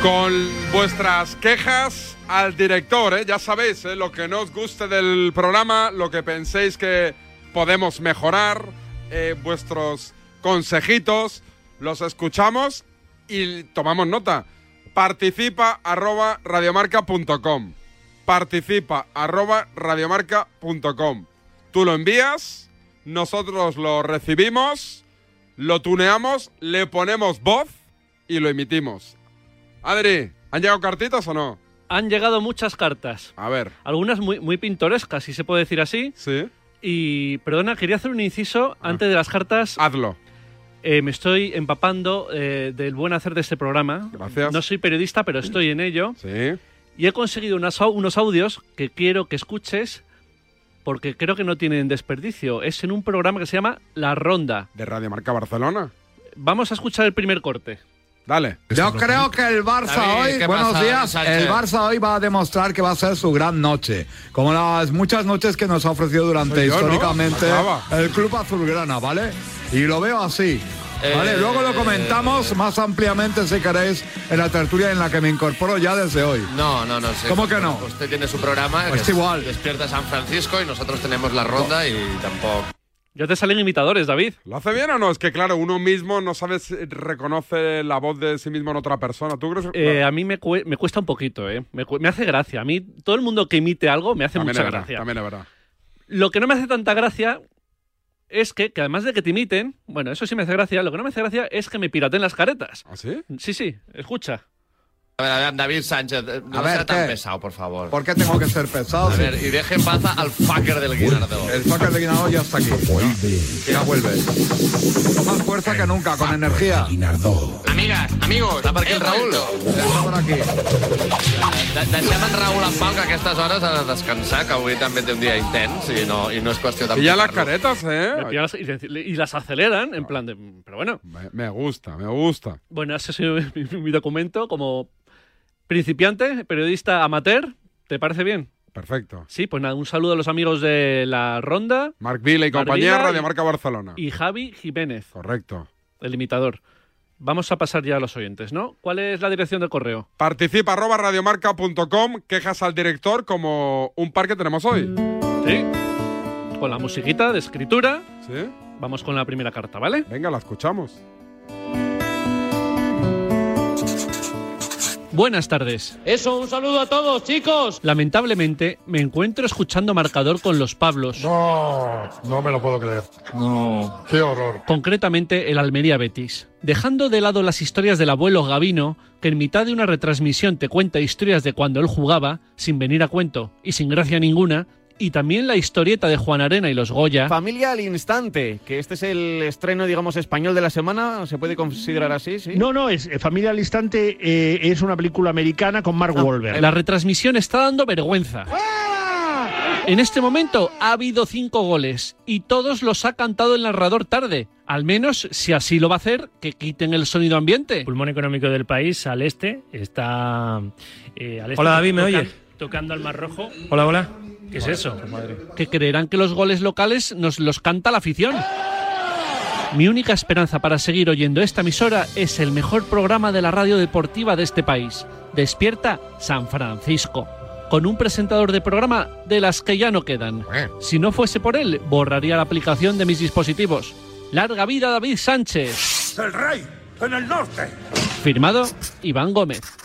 Con vuestras quejas al director, ¿eh? ya sabéis, ¿eh? lo que no os guste del programa, lo que penséis que podemos mejorar, eh, vuestros consejitos, los escuchamos y tomamos nota. Participa arroba radiomarca.com. Participa arroba radiomarca.com. Tú lo envías, nosotros lo recibimos, lo tuneamos, le ponemos voz y lo emitimos. Adri, ¿han llegado cartitas o no? Han llegado muchas cartas. A ver. Algunas muy, muy pintorescas, si se puede decir así. Sí. Y, perdona, quería hacer un inciso antes de las cartas. Hazlo. Eh, me estoy empapando eh, del buen hacer de este programa. Gracias. No soy periodista, pero estoy en ello. Sí. Y he conseguido unas unos audios que quiero que escuches porque creo que no tienen desperdicio. Es en un programa que se llama La Ronda. De Radio Marca Barcelona. Vamos a escuchar el primer corte. Dale. Yo creo que el Barça David, hoy, ¿qué buenos pasa, días, Sánchez? el Barça hoy va a demostrar que va a ser su gran noche, como las muchas noches que nos ha ofrecido durante yo, ¿no? históricamente Acaba. el Club Azulgrana, ¿vale? Y lo veo así. ¿Vale? Eh, Luego lo comentamos más ampliamente si queréis en la tertulia en la que me incorporo ya desde hoy. No, no, no sé. ¿Cómo que no? Usted tiene su programa, Pues que es igual. Despierta San Francisco y nosotros tenemos la ronda y tampoco. Ya te salen imitadores, David. ¿Lo hace bien o no? Es que, claro, uno mismo no sabe si reconoce la voz de sí mismo en otra persona. ¿Tú crees? Eh, a mí me, cue- me cuesta un poquito, ¿eh? Me, cu- me hace gracia. A mí, todo el mundo que imite algo me hace También mucha verdad, gracia. también es verdad. Lo que no me hace tanta gracia es que, que además de que te imiten, bueno, eso sí me hace gracia, lo que no me hace gracia es que me piraten las caretas. ¿Ah, sí? Sí, sí, escucha. A ver, a ver, David Sánchez, eh, no A ver, sea tan ¿qué? pesado, por favor. ¿Por qué tengo que ser pesado? A ver, y deje en paz al fucker del Guinardó. El fucker de Guinardó ya está aquí. Ya vuelve. Con más fuerza que nunca, con energía. Amigas, amigos, està per aquí el Raül? Està per aquí. De deixem en Raül en pau, que a aquestes hores ha de descansar, que avui també té un dia intens i no, i no és qüestió de... Pilla las caretas, ¿eh? las- y, y las aceleran, en plan de... Pero bueno. Me, me gusta, me gusta. Bueno, ese es mi, mi documento como principiante, periodista amateur. ¿Te parece bien? Perfecto. Sí, pues nada, un saludo a los amigos de la ronda. Marc Vila y Marc compañía, Vila Radio Marca Barcelona. Y Javi Jiménez. Correcto. El imitador. Vamos a pasar ya a los oyentes, ¿no? ¿Cuál es la dirección de correo? Participa arroba radiomarca.com, quejas al director como un par que tenemos hoy. Sí. Con la musiquita de escritura. Sí. Vamos con la primera carta, ¿vale? Venga, la escuchamos. Buenas tardes. Eso, un saludo a todos, chicos. Lamentablemente, me encuentro escuchando marcador con los Pablos. No, no me lo puedo creer. No, qué horror. concretamente el Almería Betis. Dejando de lado las historias del abuelo Gavino, que en mitad de una retransmisión te cuenta historias de cuando él jugaba, sin venir a cuento y sin gracia ninguna, y también la historieta de Juan Arena y los Goya. Familia al instante, que este es el estreno, digamos, español de la semana, ¿se puede considerar así? Sí. No, no, es eh, Familia al Instante eh, es una película americana con Mark Wahlberg. La retransmisión está dando vergüenza. En este momento ha habido cinco goles y todos los ha cantado el narrador tarde. Al menos, si así lo va a hacer, que quiten el sonido ambiente. pulmón económico del país al este está eh, al este, Hola, David, ¿me oyes? Tocando al Mar Rojo. Hola, hola. ¿Qué es eso? que creerán que los goles locales nos los canta la afición. Mi única esperanza para seguir oyendo esta emisora es el mejor programa de la radio deportiva de este país, Despierta San Francisco, con un presentador de programa de las que ya no quedan. Si no fuese por él, borraría la aplicación de mis dispositivos. Larga vida David Sánchez. ¡El rey! ¡En el norte! Firmado Iván Gómez.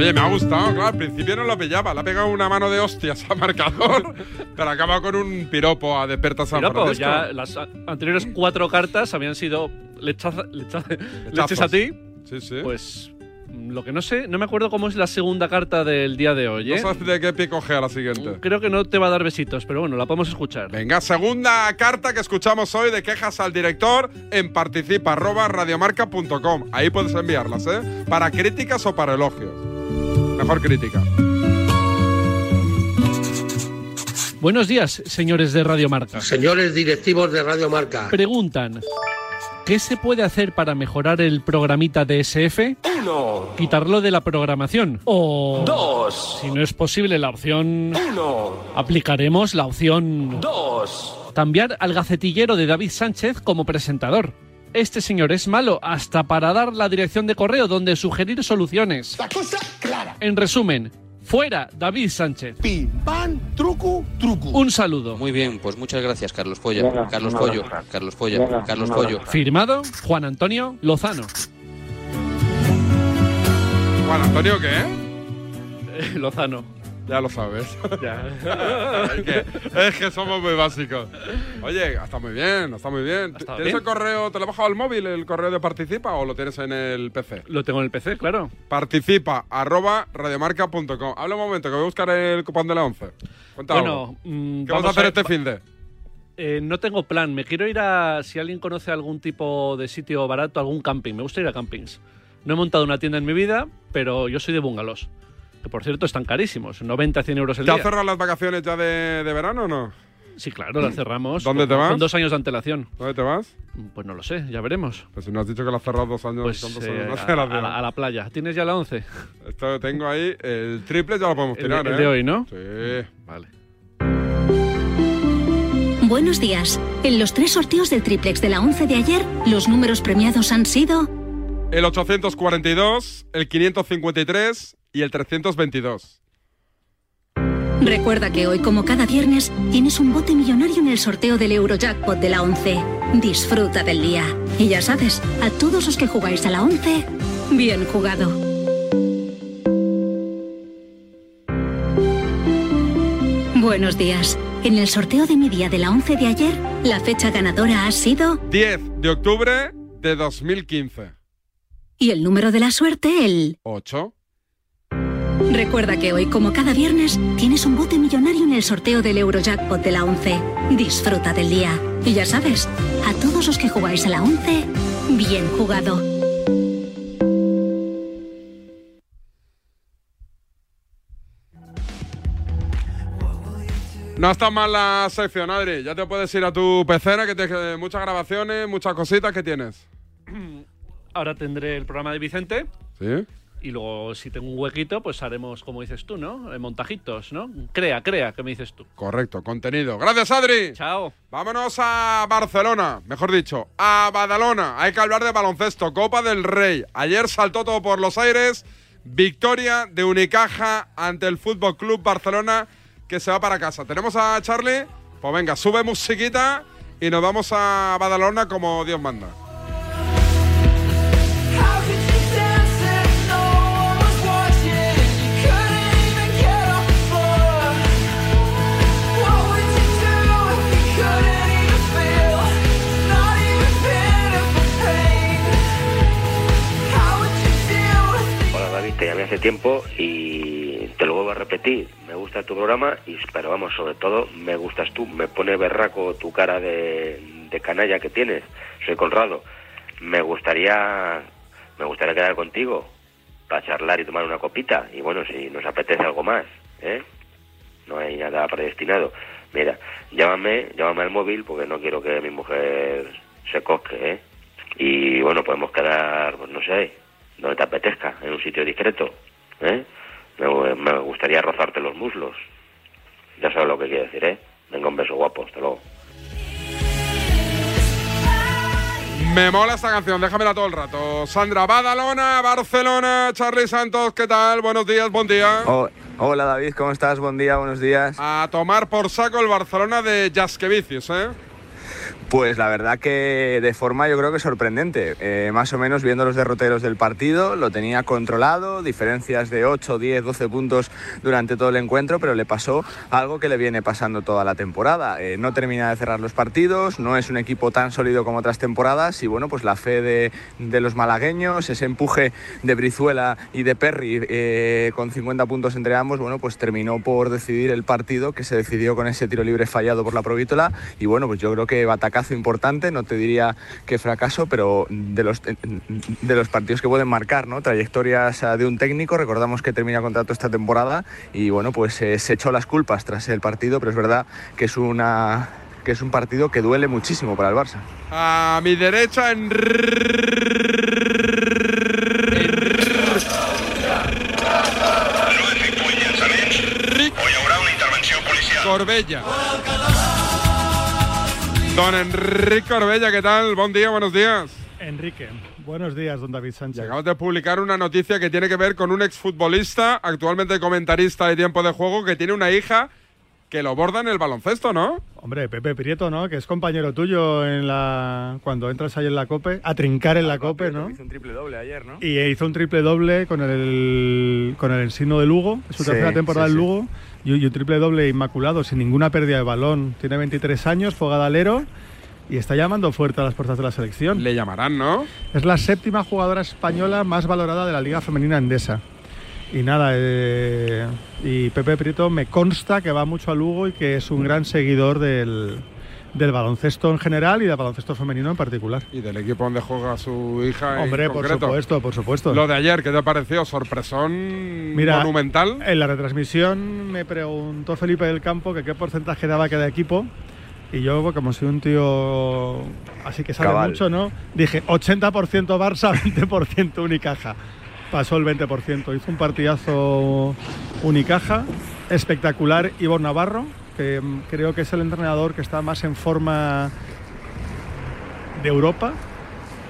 Oye, me ha gustado, claro, al principio no lo pillaba, le ha pegado una mano de hostias al marcador, (laughs) pero acaba con un piropo a Desperta San pues Francisco. ya las a- anteriores cuatro cartas habían sido lechaza- lecha- leches a ti. Sí, sí. Pues lo que no sé, no me acuerdo cómo es la segunda carta del día de hoy, No ¿eh? sabes de qué pie cogea la siguiente. Creo que no te va a dar besitos, pero bueno, la podemos escuchar. Venga, segunda carta que escuchamos hoy de quejas al director en participa arroba radiomarca.com. Ahí puedes enviarlas, ¿eh? Para críticas o para elogios. Mejor crítica. Buenos días, señores de Radio Marca. Señores directivos de Radio Marca. Preguntan, ¿qué se puede hacer para mejorar el programita de SF? Uno. Quitarlo de la programación. O... Dos. Si no es posible la opción... Uno. Aplicaremos la opción... Dos. Cambiar al gacetillero de David Sánchez como presentador. Este señor es malo hasta para dar la dirección de correo donde sugerir soluciones. La cosa clara. En resumen, fuera David Sánchez. Pim, pam, truco, truco. Un saludo. Muy bien, pues muchas gracias, Carlos Polla. Venga, Carlos Pollo. Carlos Polla, Venga, Carlos Pollo. Firmado Juan Antonio Lozano. Juan Antonio, ¿qué? Eh, (laughs) Lozano. Ya lo sabes. (laughs) Ya. es, que, es que somos muy básicos. Oye, está muy bien, está muy bien. ¿Tienes bien. el correo, te lo he bajado al móvil, el correo de Participa o lo tienes en el PC? Lo tengo en el PC, claro. Participa, arroba radiomarca.com. Habla un momento, que voy a buscar el cupón de la 11. Cuenta Bueno, mm, ¿Qué vas a vamos hacer a- este fin de? Eh, no tengo plan. Me quiero ir a. Si alguien conoce algún tipo de sitio barato, algún camping. Me gusta ir a campings. No he montado una tienda en mi vida, pero yo soy de bungalows. Que por cierto están carísimos. 90, 100 euros el ¿Te día. has cerrado las vacaciones ya de, de verano o no? Sí, claro, las cerramos. ¿Dónde con- te vas? Con dos años de antelación. ¿Dónde te vas? Pues no lo sé, ya veremos. Pues si no has dicho que las has cerrado dos años, Pues ¿cuántos eh, años a, la, a la playa. ¿Tienes ya la 11? Esto tengo ahí, el triple ya lo podemos El de- tirar, el ¿eh? de hoy, ¿no? Sí. Vale. Buenos días. En los tres sorteos del triplex de la 11 de ayer, los números premiados han sido El 842, el 553 y el 322. Recuerda que hoy, como cada viernes, tienes un bote millonario en el sorteo del Eurojackpot de la 11. Disfruta del día. Y ya sabes, a todos los que jugáis a la 11, bien jugado. Buenos días. En el sorteo de mi día de la 11 de ayer, la fecha ganadora ha sido 10 de octubre de 2015. y el número de la suerte el 8. Recuerda que hoy, como cada viernes, tienes un bote millonario en el sorteo del Eurojackpot de la 11. Disfruta del día. Y ya sabes, a todos los que jugáis a la 11, bien jugado. No está mal la sección, Adri. Ya te puedes ir a tu pecera, que tienes eh, muchas grabaciones, muchas cositas que tienes. Ahora tendré el programa de Vicente. ¿Sí? Y luego, si tengo un huequito, pues haremos, como dices tú, ¿no? Eh, Montajitos, ¿no? Crea, crea, que me dices tú. Correcto, contenido. Gracias, Adri. Chao. Vámonos a Barcelona, mejor dicho, a Badalona. Hay que hablar de baloncesto, Copa del Rey. Ayer saltó todo por los aires. Victoria de Unicaja ante el Fútbol Club Barcelona que se va para casa. Tenemos a Charlie. Pues venga, sube musiquita y nos vamos a Badalona como Dios manda. Tiempo y te lo vuelvo a repetir. Me gusta tu programa, y, pero vamos, sobre todo me gustas tú. Me pone berraco tu cara de, de canalla que tienes. Soy Conrado. Me gustaría, me gustaría quedar contigo para charlar y tomar una copita. Y bueno, si nos apetece algo más, ¿eh? No hay nada predestinado. Mira, llámame, llámame al móvil porque no quiero que mi mujer se cosque, ¿eh? Y bueno, podemos quedar, pues no sé, donde te apetezca, en un sitio discreto, ¿eh? Me, me gustaría rozarte los muslos. Ya sabes lo que quiero decir, ¿eh? Venga, un beso guapo, hasta luego. Me mola esta canción, déjamela todo el rato. Sandra Badalona, Barcelona, Charlie Santos, ¿qué tal? Buenos días, buen día. Oh, hola David, ¿cómo estás? Buen día, buenos días. A tomar por saco el Barcelona de Jaskevicius, ¿eh? Pues la verdad que de forma yo creo que sorprendente. Eh, más o menos viendo los derroteros del partido, lo tenía controlado, diferencias de 8, 10, 12 puntos durante todo el encuentro, pero le pasó algo que le viene pasando toda la temporada. Eh, no termina de cerrar los partidos, no es un equipo tan sólido como otras temporadas y bueno, pues la fe de, los malagueños, ese empuje de Brizuela y de Perry eh, con 50 puntos entre ambos, bueno, pues terminó por decidir el partido que se decidió con ese tiro libre fallado por la Provítola y bueno, pues yo creo que batacazo importante, no te diría que fracaso, pero de los, de los partidos que pueden marcar, ¿no? Trayectorias eh, de un técnico, recordamos que termina contrato esta temporada y bueno, pues eh, se echó las culpas tras el partido, pero es verdad que es una que es un partido que duele muchísimo para el Barça. A mi derecha, en... Corbella. Don Enrique Corbella, ¿qué tal? Buen día, buenos días. Enrique, buenos días, don David Sánchez. Acabamos de publicar una noticia que tiene que ver con un exfutbolista, actualmente comentarista de tiempo de juego, que tiene una hija que lo borda en el baloncesto, ¿no? Hombre, Pepe Prieto, ¿no? Que es compañero tuyo en la cuando entras ahí en la COPE, a trincar en la COPE, ¿no? Hizo un triple doble ayer, ¿no? Y hizo un triple doble con el con el Ensino de Lugo, es su Sí, tercera temporada sí, en sí. Y, y un triple doble inmaculado, sin ninguna pérdida de balón. Tiene 23 años, fue gadalero y está llamando fuerte a las puertas de la selección. Le llamarán, ¿no? Es la séptima jugadora española más valorada de la Liga Femenina Endesa. Y nada, eh, y Pepe Prieto me consta que va mucho a Lugo y que es un gran seguidor del, del baloncesto en general y del baloncesto femenino en particular. Y del equipo donde juega su hija. en Hombre, por concreto. supuesto, por supuesto. Lo de ayer, ¿qué te pareció? ¿Sorpresón Mira, monumental? En la retransmisión me preguntó Felipe del Campo que qué porcentaje daba cada equipo. Y yo, como soy un tío así que sabe Cabal. mucho, ¿no? Dije 80% Barça, (laughs) 20% Unicaja. Pasó el 20%. Hizo un partidazo Unicaja, espectacular. Ivor Navarro, que mm, creo que es el entrenador que está más en forma de Europa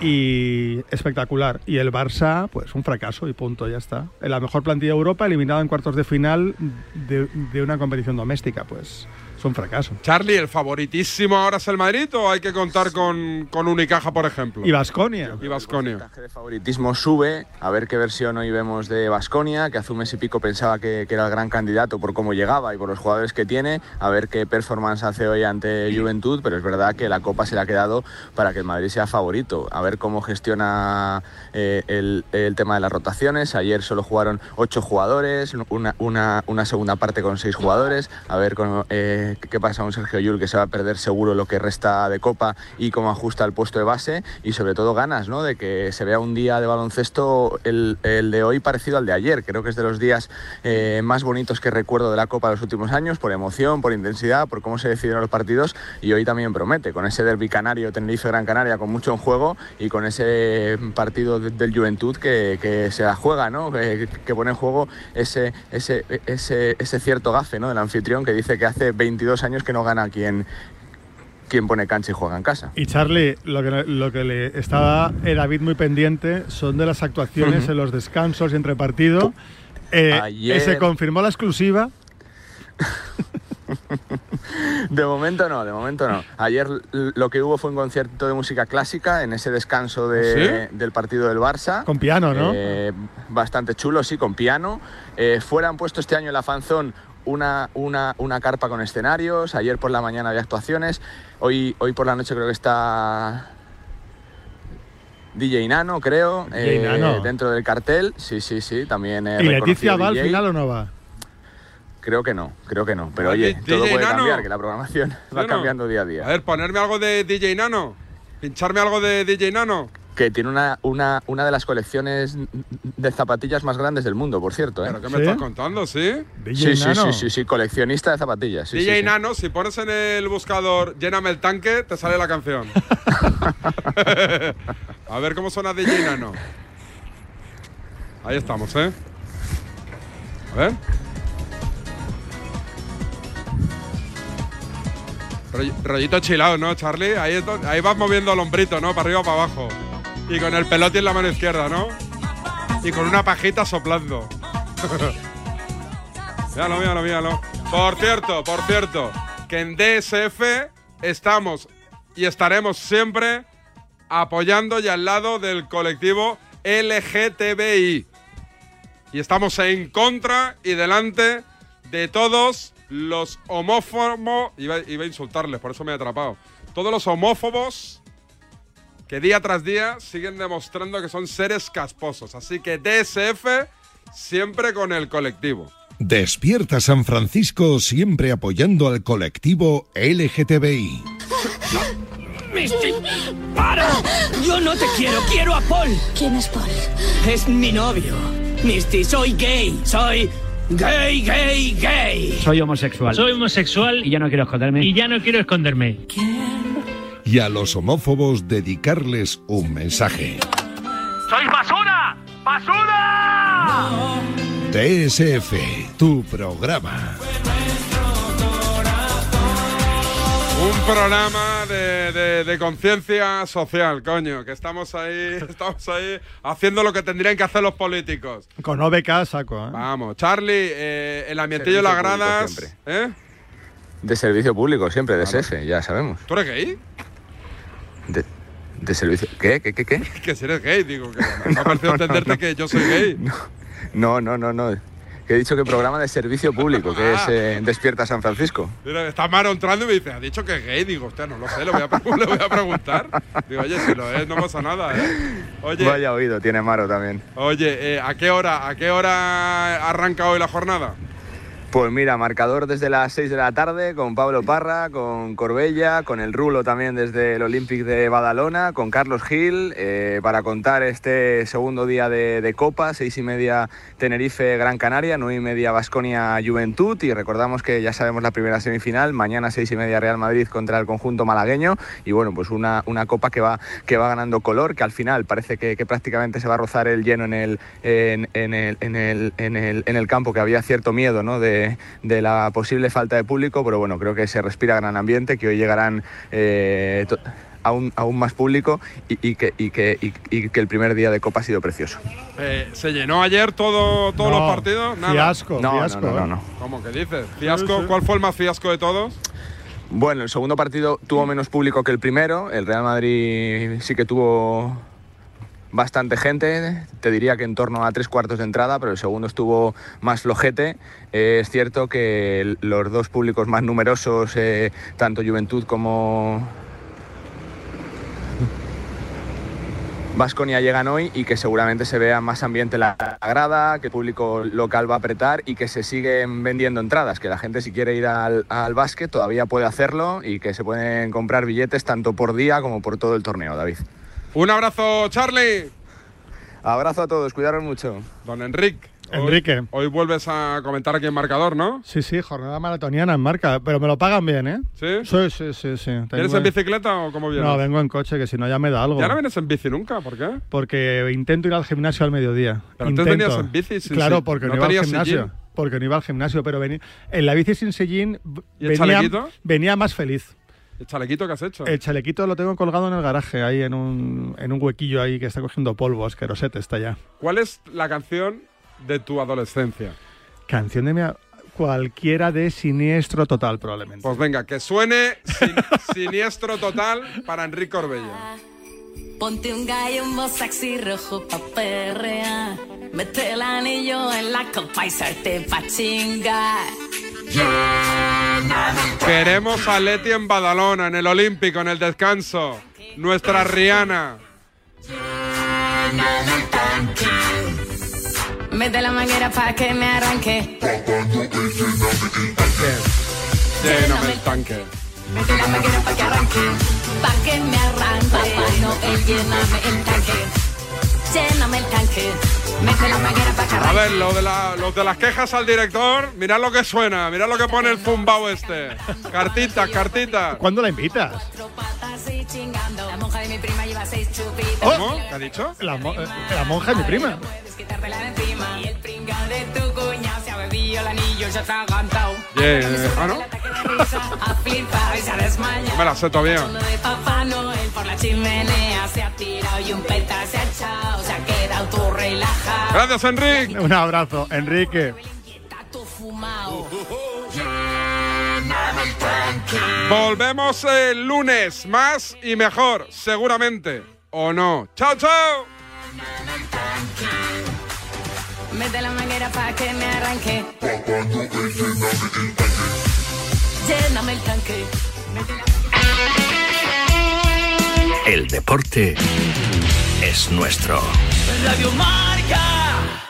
y espectacular. Y el Barça, pues un fracaso y punto, ya está. La mejor plantilla de Europa, eliminado en cuartos de final de, de una competición doméstica, pues es un fracaso. Charlie, ¿el favoritísimo ahora es el Madrid o hay que contar con, con Unicaja, por ejemplo? Y Basconia. Y Basconia. El favoritismo sube, a ver qué versión hoy vemos de Basconia, que hace un mes y pico pensaba que, que era el gran candidato por cómo llegaba y por los jugadores que tiene, a ver qué performance hace hoy ante Juventud, pero es verdad que la Copa se le ha quedado para que el Madrid sea favorito, a ver cómo gestiona eh, el, el tema de las rotaciones, ayer solo jugaron ocho jugadores, una, una, una segunda parte con seis jugadores, a ver cómo, eh, qué pasa con Sergio Yul, que se va a perder seguro lo que resta de Copa y cómo ajusta el puesto de base y sobre todo ganas, ¿no? De que se vea un día de baloncesto el, el de hoy parecido al de ayer. Creo que es de los días eh, más bonitos que recuerdo de la Copa de los últimos años, por emoción, por intensidad, por cómo se decidieron los partidos y hoy también promete, con ese derbi canario Tenerife-Gran Canaria con mucho en juego y con ese partido de- del Juventud que, que se la juega, ¿no? Que, que pone en juego ese, ese, ese, ese cierto gafe, ¿no? Del anfitrión que dice que hace 22 años que no gana quien, quien pone cancha y juega en casa. Y Charlie, lo que, lo que le estaba eh, David muy pendiente son de las actuaciones en los descansos y entre partido. Eh, Ayer- Se confirmó la exclusiva. (laughs) De momento no, de momento no. Ayer lo que hubo fue un concierto de música clásica en ese descanso de- ¿Sí? del partido del Barça. Con piano, ¿no? Eh, bastante chulo, sí, con piano. Eh, fuera han puesto este año en la fanzón una, una, una carpa con escenarios. Ayer por la mañana había actuaciones. Hoy, hoy por la noche creo que está DJ Nano, creo, DJ eh, Nano. dentro del cartel. Sí, sí, sí, también. eh, ¿Y Leticia va al final o no va? Creo que no, creo que no. Pero oye, DJ todo puede Nano. cambiar, que la programación (laughs) va no? cambiando día a día. A ver, ponerme algo de DJ Nano. Pincharme algo de DJ Nano. Que tiene una, una, una de las colecciones de zapatillas más grandes del mundo, por cierto. ¿eh? ¿Pero qué me estás contando, sí? Sí, sí, sí, sí, sí, coleccionista de zapatillas. Sí, DJ sí, sí. Nano, si pones en el buscador lléname el tanque, te sale la canción. (laughs) A ver cómo suena DJ Nano. Ahí estamos, ¿eh? A ver. Roll- Rollito chilado, ¿no, Charlie? Ahí, ahí vas moviendo el hombrito, ¿no? Para arriba o para abajo. Y con el pelote en la mano izquierda, ¿no? Y con una pajita soplando. (laughs) míralo, míralo, míralo. Por cierto, por cierto, que en DSF estamos y estaremos siempre apoyando y al lado del colectivo LGTBI. Y estamos en contra y delante de todos los homófobos. Iba, iba a insultarles, por eso me he atrapado. Todos los homófobos que día tras día siguen demostrando que son seres casposos. Así que DSF siempre con el colectivo. Despierta San Francisco siempre apoyando al colectivo LGTBI. Misty, para. Yo no te quiero, quiero a Paul. ¿Quién es Paul? Es mi novio. Misty, soy gay. Soy gay, gay, gay. Soy homosexual. Soy homosexual y ya no quiero esconderme. Y ya no quiero esconderme. Y a los homófobos dedicarles un mensaje. ¡Soy basura! ¡Basura! DSF, tu programa. Un programa de, de- de conciencia social, coño, que estamos ahí, (laughs) estamos ahí haciendo lo que tendrían que hacer los políticos. Con OBK saco, ¿eh? Vamos, Charlie, eh, el ambientillo de las gradas. siempre. ¿eh? De servicio público, siempre, de SF, ya sabemos. ¿Tú eres gay? De, de servicio. ¿Qué? ¿Qué? ¿Qué? ¿Qué? (laughs) Que si eres gay, digo, que me ha parecido (laughs) entenderte que yo soy gay. (laughs) No, no, no, no. Que he dicho que programa de servicio público, que es eh, Despierta San Francisco. Mira, está Maro entrando y me dice, ha dicho que es gay. Digo, hostia, no lo sé, le voy a, le voy a preguntar. Digo, oye, si lo es, no pasa nada, ¿eh? Oye, Vaya oído, tiene Maro también. oye eh, ¿a qué hora a qué hora arranca hoy la jornada? Pues mira, marcador desde las 6 de la tarde con Pablo Parra, con Corbella, con el Rulo también desde el Olympic de Badalona, con Carlos Gil, eh, para contar este segundo día de, Copa, seis y media Tenerife Gran Canaria, nueve y media Basconia Juventud y recordamos que ya sabemos la primera semifinal, mañana seis y media Real Madrid contra el conjunto malagueño y bueno, pues una, una Copa que va, que va ganando color, que al final parece que, que prácticamente se va a rozar el lleno en el, en, en el, en el, en el, en el campo, que había cierto miedo ¿no? de, de la posible falta de público, pero bueno, creo que se respira gran ambiente, que hoy llegarán eh, aún, aún más público y, y que, y, que, y- y que el primer día de Copa ha sido precioso. Eh, ¿Se llenó ayer todo, todos No, los partidos? Nada. fiasco, No, no, fiasco. no, no, ¿eh? no. ¿Cómo que dices? ¿Fiasco? ¿Cuál fue el más fiasco de todos? Bueno, el segundo partido tuvo menos público que el primero. El Real Madrid sí que tuvo bastante gente, te diría que en torno a tres cuartos de entrada, pero el segundo estuvo más flojete. Eh, es cierto que los dos públicos más numerosos, eh, tanto Juventud como Vasconia llegan hoy y que seguramente se vea más ambiente en la grada, que el público local va a apretar y que se siguen vendiendo entradas, que la gente si quiere ir al, al básquet todavía puede hacerlo y que se pueden comprar billetes tanto por día como por todo el torneo, David. Un abrazo, Charlie. Abrazo a todos, cuidaros mucho. Don Enrique. hoy- Enrique. Hoy, vuelves a comentar aquí en marcador, ¿no? Sí, sí, jornada maratoniana en marca, pero me lo pagan bien, ¿eh? ¿Sí? Sí, sí, sí. sí. ¿Vienes en bicicleta o cómo vienes? No, vengo en coche, que si no ya me da algo. Ya no vienes en bici nunca, ¿por qué? Porque intento ir al gimnasio al mediodía. Pero antes Intento. venías en bici sin Claro, porque no no, iba al gimnasio. sillín. Porque no iba al gimnasio, pero vení- en la bici sin sillín ¿Y venía, venía más feliz. ¿El chalequito que has hecho? El chalequito lo tengo colgado en el garaje, ahí en un, en un huequillo ahí que está cogiendo polvo, asquerosete está ya. ¿Cuál es la canción de tu adolescencia? Canción de mi... Cualquiera de siniestro total, probablemente. Pues venga, que suene sin- (laughs) siniestro total para Enrique Corbella. Ponte un gallo un sexy rojo pa' perrear. Mete el anillo en la copa y salte pa' chingar. Queremos a Leti en Badalona, en el Olímpico, en el descanso. Nuestra Rihanna. Mete la manguera pa' que me arranque. Lléname el tanque. Mete la manguera pa' que arranque. Pa' que me arranque. Noel, lléname el tanque. Lléname el tanque. A ver, lo de, la- los de las quejas al director, mirad lo que suena, mirad lo que pone el zumbao este. Cartitas, cartitas. ¿Cuándo la invitas? Así chingando. La monja de mi prima lleva seis chupitos. ¿Cómo? ¿Qué ha dicho? La, mo- la monja es mi prima. El anillo, ya está cantado. Bien, eh, ah, ¿no? Me la sé todavía. Uno de Papá Noel por la chimenea se ha tirado y un peta se ha echado. Se ha quedado tú relajado. Gracias, Enrique. Un abrazo, Enrique. Volvemos el lunes, más y mejor, seguramente. ¿O no? ¡Chao, chao! Mete la manguera pa' que me arranque. Lléname el tanque. El deporte es nuestro. Radio Marca.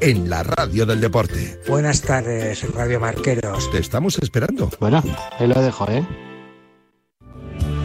en la radio del deporte. Buenas tardes, Radio Marqueros. Te estamos esperando. Bueno, ahí lo dejo, ¿eh?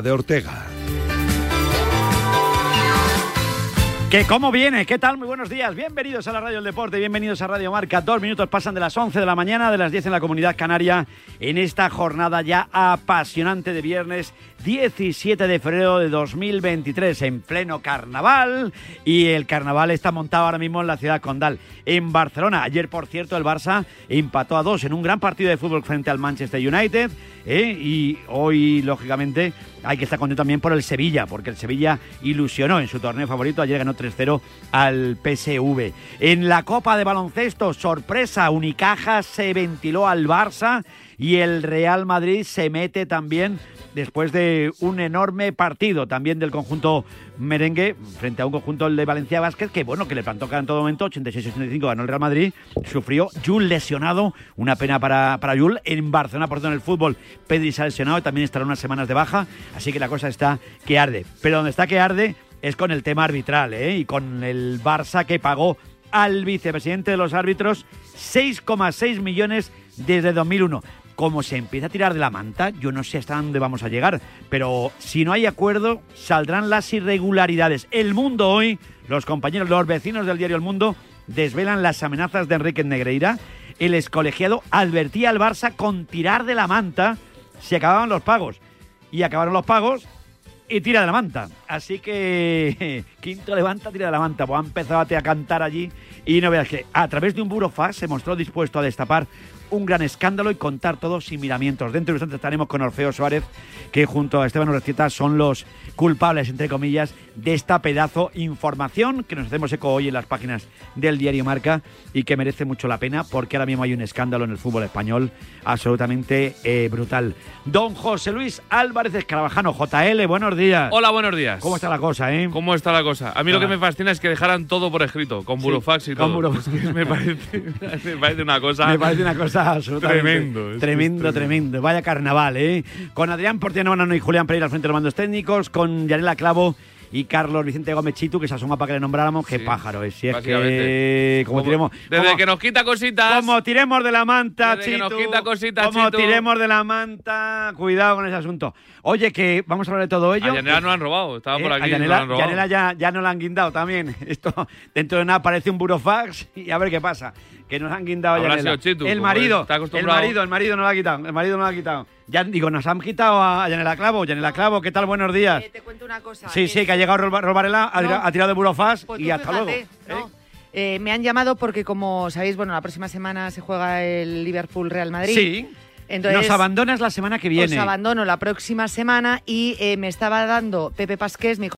de Ortega. ¿Qué cómo viene? ¿Qué tal? Muy buenos días. Bienvenidos a la Radio del Deporte, bienvenidos a Radio Marca. Dos minutos pasan de las 11 de la mañana, de las 10 en la Comunidad Canaria, en esta jornada ya apasionante de viernes 17 de febrero de 2023, en pleno carnaval. Y el carnaval está montado ahora mismo en la ciudad condal, en Barcelona. Ayer, por cierto, el Barça empató a dos en un gran partido de fútbol frente al Manchester United. ¿eh? Y hoy, lógicamente, hay que estar contento también por el Sevilla, porque el Sevilla ilusionó en su torneo favorito. Ayer ganó 3-0 al PSV. En la Copa de Baloncesto, sorpresa, Unicaja se ventiló al Barça y el Real Madrid se mete también después de un enorme partido también del conjunto merengue frente a un conjunto de Valencia Vázquez que bueno que le plantó cara en todo momento 86-85 ganó el Real Madrid sufrió Jul lesionado una pena para, para Jul en Barcelona por en el fútbol Pedri se ha lesionado y también estará unas semanas de baja así que la cosa está que arde pero donde está que arde es con el tema arbitral ¿eh? y con el Barça que pagó al vicepresidente de los árbitros 6,6 millones desde 2001 como se empieza a tirar de la manta, yo no sé hasta dónde vamos a llegar, pero si no hay acuerdo, saldrán las irregularidades. El mundo hoy, los compañeros, los vecinos del diario El Mundo, desvelan las amenazas de Enrique Negreira. El excolegiado advertía al Barça con tirar de la manta si acababan los pagos. Y acabaron los pagos y tira de la manta. Así que (laughs) Quinto levanta, tira de la manta. Pues ha empezado a cantar allí y no veas que a través de un burofax se mostró dispuesto a destapar un gran escándalo y contar todo sin miramientos. Dentro de un instante estaremos con Orfeo Suárez, que junto a Esteban Urrecieta son los culpables, entre comillas, de esta pedazo información que nos hacemos eco hoy en las páginas del diario Marca y que merece mucho la pena porque ahora mismo hay un escándalo en el fútbol español absolutamente eh, brutal. Don José Luis Álvarez Escarabajano, JL, buenos días. Hola, buenos días. ¿Cómo está la cosa, eh? ¿Cómo está la cosa? A mí lo que me fascina es que dejaran todo por escrito, con burofax y con todo. burofax. (laughs) me, parece, me parece una cosa. (laughs) Me parece una cosa absolutamente Tremendo, tremendo, tremendo. Vaya carnaval, ¿eh? Con Adrián Portino Banano y Julián Pereira al frente de los mandos técnicos, con Yanela Clavo y Carlos Vicente Gómez Chitu, que se asoma para que le nombráramos. Qué pájaro es. Si es que, como Como- tiremos. Desde como- que nos quita cositas. como tiremos de la manta, Desde que nos quita cositas, Como Chitu. tiremos de la manta, cuidado con ese asunto. Oye, que vamos a hablar de todo ello. A Yanela no la han robado, estaba por Eh, aquí. a no la Yanela, han robado. Yanela ya, ya nos la han guindado también. (laughs) Esto dentro de nada aparece un burofax y a ver qué pasa. Que nos han guindado a Yanela. Chitu, el marido, está el marido, el marido no lo ha quitado. El marido no lo ha quitado. Ya digo, nos han quitado a Yanela Clavo. Yanela Clavo, ¿qué tal? Buenos días. Te cuento una cosa. Sí, sí, que ha llegado a robar- robarela, ha, No. ha tirado de burofax Pues y hasta fíjate, luego. ¿no? Eh, me han llamado porque, como sabéis, bueno, la próxima semana se juega el Liverpool-Real Madrid. Sí. Entonces, Nos abandonas la semana que viene. Os abandono la próxima semana y eh, me estaba dando Pepe Pasqués, mi